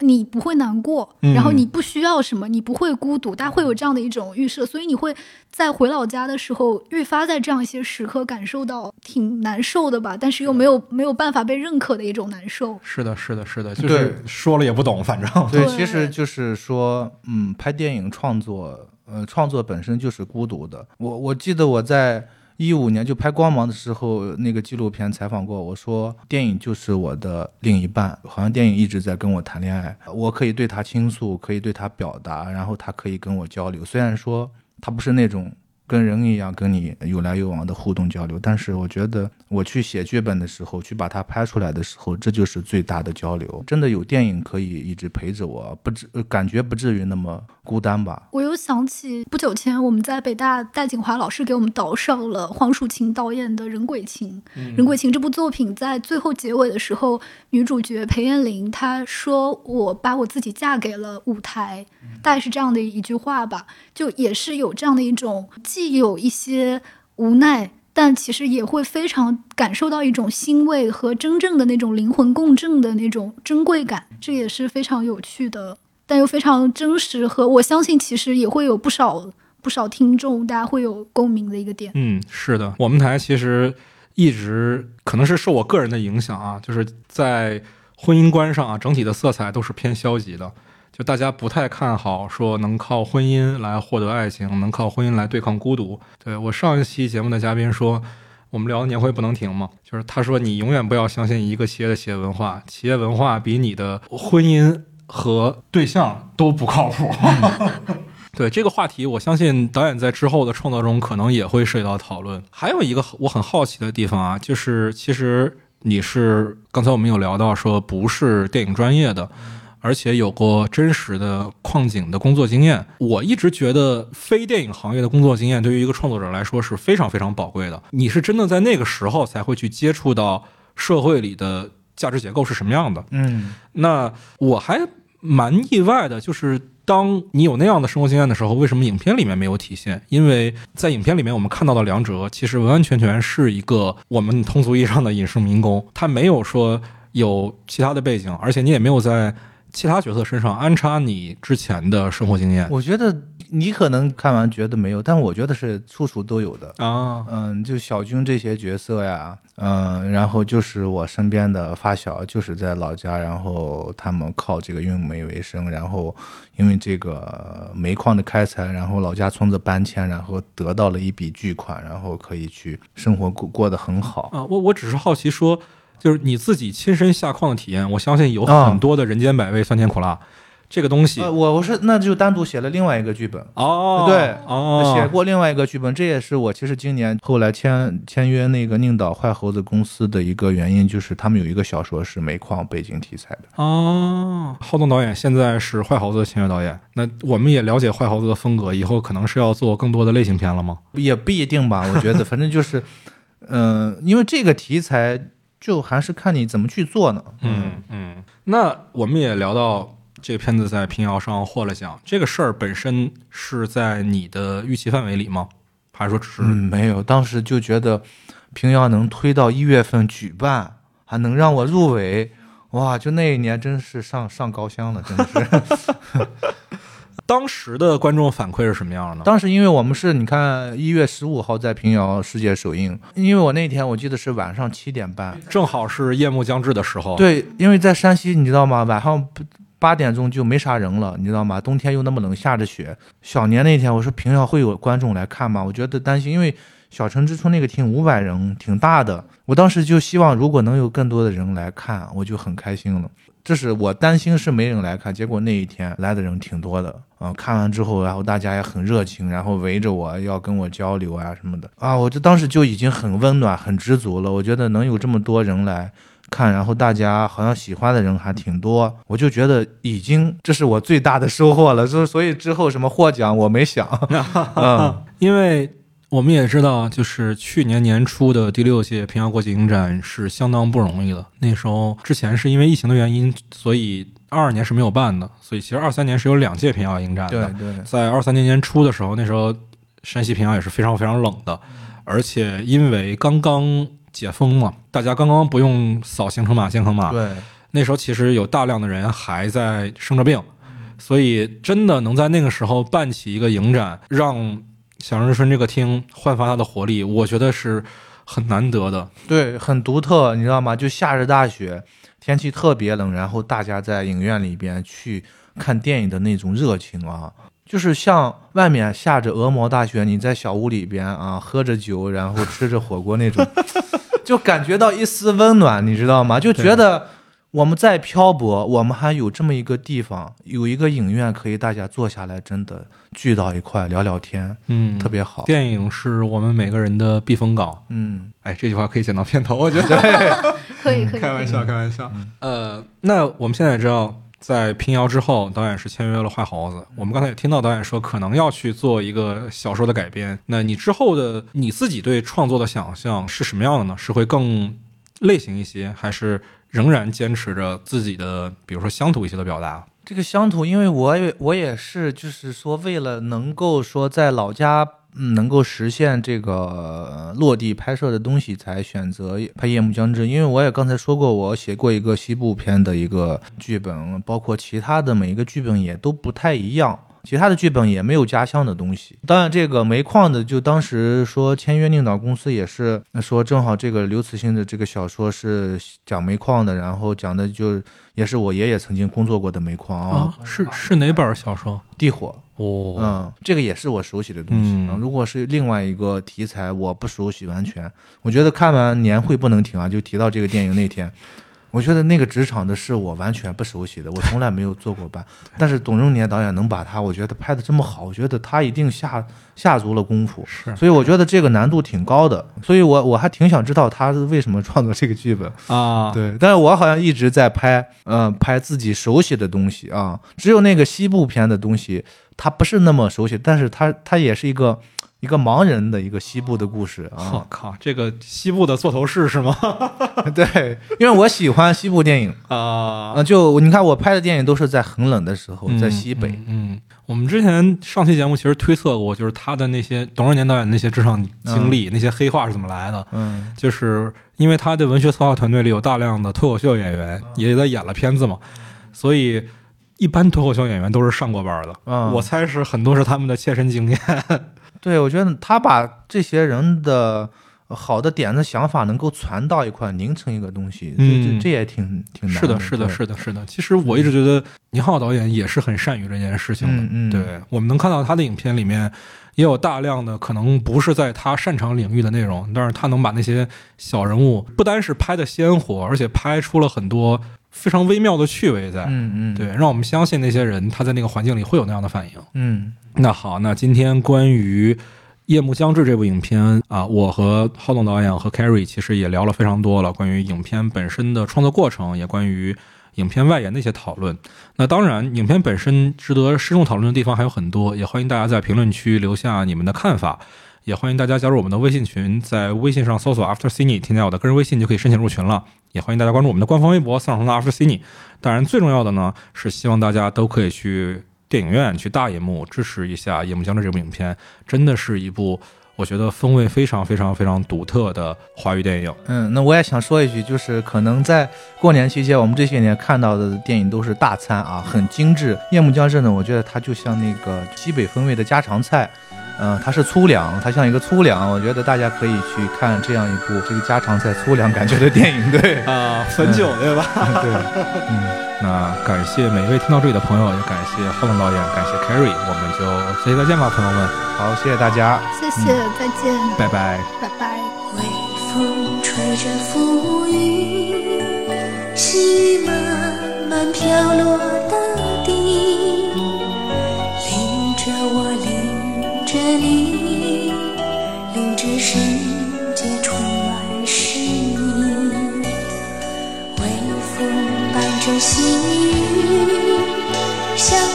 你不会难过，嗯。然后你不需要什么，你不会孤独，大家会有这样的一种预设，所以你会在回老家的时候，愈发在这样一些时刻感受到挺难受的吧，但是又没有没有办法被认可的一种难受。是的，是的，是的，就是说了也不懂，反正。对，对。其实就是说，嗯，拍电影创作，呃，创作本身就是孤独的。我我记得我在一五年就拍《光芒》的时候，那个纪录片采访过我说，电影就是我的另一半，好像电影一直在跟我谈恋爱，我可以对他倾诉，可以对他表达，然后他可以跟我交流。虽然说他不是那种。跟人一样跟你有来有往的互动交流，但是我觉得我去写剧本的时候，去把它拍出来的时候，这就是最大的交流。真的有电影可以一直陪着我，不至感觉不至于那么孤单吧。我又想起不久前我们在北大戴锦华老师给我们导上了黄蜀芹导演的《人鬼情》。人鬼情》这部作品在最后结尾的时候，女主角裴艳玲她说：“我把我自己嫁给了舞台。”大概是这样的一句话吧，就也是有这样的一种，既有一些无奈。但其实也会非常感受到一种欣慰和真正的那种灵魂共振的那种珍贵感，这也是非常有趣的。但又非常真实和我相信，其实也会有不少不少听众，大家会有共鸣的一个点。嗯，是的，我们台其实一直可能是受我个人的影响啊，就是在婚姻观上啊，整体的色彩都是偏消极的。就大家不太看好说能靠婚姻来获得爱情，能靠婚姻来对抗孤独。对我上一期节目的嘉宾说，我们聊年会不能停嘛，就是他说你永远不要相信一个企业的企业文化，企业文化比你的婚姻和对象都不靠谱。对这个话题，我相信导演在之后的创作中可能也会涉及到讨论。还有一个我很好奇的地方啊，就是其实你是刚才我们有聊到说不是电影专业的，而且有过真实的矿井的工作经验。我一直觉得非电影行业的工作经验对于一个创作者来说是非常非常宝贵的。你是真的在那个时候才会去接触到社会里的价值结构是什么样的。嗯那我还蛮意外的，就是当你有那样的生活经验的时候，为什么影片里面没有体现？因为在影片里面，我们看到的梁哲其实完完全全是一个我们通俗意义上的隐士民工，他没有说有其他的背景，而且你也没有在其他角色身上安插你之前的生活经验我觉得你可能看完觉得没有，但我觉得是处处都有的。啊。嗯，就小军这些角色呀，嗯，然后就是我身边的发小，就是在老家，然后他们靠这个运煤为生，然后因为这个煤矿的开采，然后老家村子搬迁，然后得到了一笔巨款，然后可以去生活过过得很好。啊，我我只是好奇说，就是你自己亲身下矿的体验，我相信有啊很多的人间百味、酸甜苦辣，这个东西呃，我我是那就单独写了另外一个剧本。哦，对哦，写过另外一个剧本，这也是我其实今年后来签签约那个宁岛坏猴子公司的一个原因，就是他们有一个小说是煤矿背景题材的。哦，浩东导演现在是坏猴子的签约导演，那我们也了解坏猴子的风格，以后可能是要做更多的类型片了吗？也不一定吧，我觉得，反正就是，嗯、因为这个题材就还是看你怎么去做呢。嗯嗯，那我们也聊到这个片子在平遥上获了奖，这个事儿本身是在你的预期范围里吗？还是说只是、嗯，没有，当时就觉得平遥能推到一月份举办，还能让我入围，哇，就那一年真是上上高香了，真的是。当时的观众反馈是什么样的呢？当时因为我们是你看一月十五号在平遥世界首映，因为我那天我记得是晚上七点半，正好是夜幕将至的时候，，对，因为在山西你知道吗？晚上不八点钟就没啥人了，你知道吗？冬天又那么冷，下着雪。小年那天我说平遥会有观众来看吗？我觉得担心，因为小城之春那个厅五百人挺大的，我当时就希望如果能有更多的人来看，我就很开心了。这是我担心是没人来看，结果那一天来的人挺多的啊、看完之后，然后大家也很热情，然后围着我要跟我交流啊什么的啊，我就当时就已经很温暖、很知足了。我觉得能有这么多人来看，然后大家好像喜欢的人还挺多，我就觉得已经这是我最大的收获了。所所以之后什么获奖我没想，嗯 因为我们也知道，就是去年年初的第六届平遥国际影展是相当不容易的。那时候之前是因为疫情的原因，所以二二年是没有办的，所以其实二三年是有两届平遥影展的。对对，在二三年年初的时候，那时候山西平遥也是非常非常冷的，而且因为刚刚解封嘛，大家刚刚不用扫行程码、健康码，对，那时候其实有大量的人还在生着病，所以真的能在那个时候办起一个影展，让小人之春这个厅焕发它的活力，我觉得是很难得的。对，很独特，你知道吗？就下着大雪，天气特别冷，然后大家在影院里边去看电影的那种热情啊，就是像外面下着鹅毛大雪，你在小屋里边啊喝着酒，然后吃着火锅那种，就感觉到一丝温暖，你知道吗？就觉得我们在漂泊，我们还有这么一个地方，有一个影院可以大家坐下来，真的聚到一块聊聊天，嗯，特别好。电影是我们每个人的避风港。嗯，哎，这句话可以剪到片头，我觉得。可以可以，开玩笑，开玩笑。呃，那我们现在也知道，在平遥之后，导演是签约了坏猴子。我们刚才也听到导演说，可能要去做一个小说的改编。那你之后的你自己对创作的想象是什么样的呢？是会更类型一些，还是仍然坚持着自己的，比如说乡土一些的表达？这个乡土，因为我也我也是，就是说为了能够说在老家。嗯，能够实现这个落地拍摄的东西，才选择拍《夜幕将至》。因为我也刚才说过，我写过一个西部片的一个剧本，包括其他的每一个剧本也都不太一样。其他的剧本也没有家乡的东西。当然，这个煤矿的，就当时说签约宁导公司也是说，正好这个刘慈欣的这个小说是讲煤矿的，然后讲的就也是我爷爷曾经工作过的煤矿啊，是是哪本小说？地火。哦，嗯，这个也是我熟悉的东西。嗯如果是另外一个题材，我不熟悉，完全。我觉得看完年会不能停啊，就提到这个电影那天，我觉得那个职场的是我完全不熟悉的，我从来没有做过班。但是董仲年导演能把他，我觉得拍的这么好，我觉得他一定下下足了功夫。是所以我觉得这个难度挺高的，所以我我还挺想知道他是为什么创作这个剧本。啊，对，但是我好像一直在拍，嗯、拍自己熟悉的东西啊。只有那个西部片的东西，他不是那么熟悉，但是他他也是一个一个盲人的一个西部的故事我啊。靠，这个西部的座头市是吗？对，因为我喜欢西部电影 啊啊，就你看我拍的电影都是在很冷的时候，在西北。嗯。嗯，我们之前上期节目其实推测过，就是他的那些董少年导演那些职场经历，那些黑话是怎么来的。嗯就是因为他的文学策划团队里有大量的脱口秀演员，也在演了片子嘛，所以一般脱口秀演员都是上过班的。嗯，我猜是很多是他们的切身经验。对我觉得他把这些人的好的点子、想法能够传到一块，凝成一个东西，这嗯这这也挺挺难是的，是的，是的，是的。其实我一直觉得宁浩导演也是很善于这件事情的。嗯嗯对，我们能看到他的影片里面也有大量的可能不是在他擅长领域的内容，但是他能把那些小人物不单是拍的鲜活，而且拍出了很多非常微妙的趣味在。嗯嗯，对，让我们相信那些人他在那个环境里会有那样的反应。嗯那好，那今天关于《夜幕将至》这部影片啊，我和浩东导演和 Carrie 其实也聊了非常多了，关于影片本身的创作过程，也关于影片外延的一些讨论。那当然，影片本身值得深入讨论的地方还有很多，也欢迎大家在评论区留下你们的看法。也欢迎大家加入我们的微信群，在微信上搜索 After Cine，添加我的个人微信就可以申请入群了。也欢迎大家关注我们的官方微博“三场通道 After Cine”。当然，最重要的呢是希望大家都可以去电影院去大银幕支持一下《夜幕将至》这部影片，真的是一部我觉得风味非常非常非常独特的华语电影。嗯，那我也想说一句，就是可能在过年期间，我们这些年看到的电影都是大餐啊，很精致。《夜幕将至》呢，我觉得它就像那个西北风味的家常菜。嗯，它是粗粮，它像一个粗粮，我觉得大家可以去看这样一部这个家常菜粗粮感觉的电影，对 啊，汾酒对吧？对，嗯，那感谢每一位听到这里的朋友，也感谢浩龙导演，感谢 Carrie，我们就下期再见吧，朋友们。好，谢谢大家，谢谢，再见，拜拜，拜拜。微风吹着浮云，细慢慢飘落大像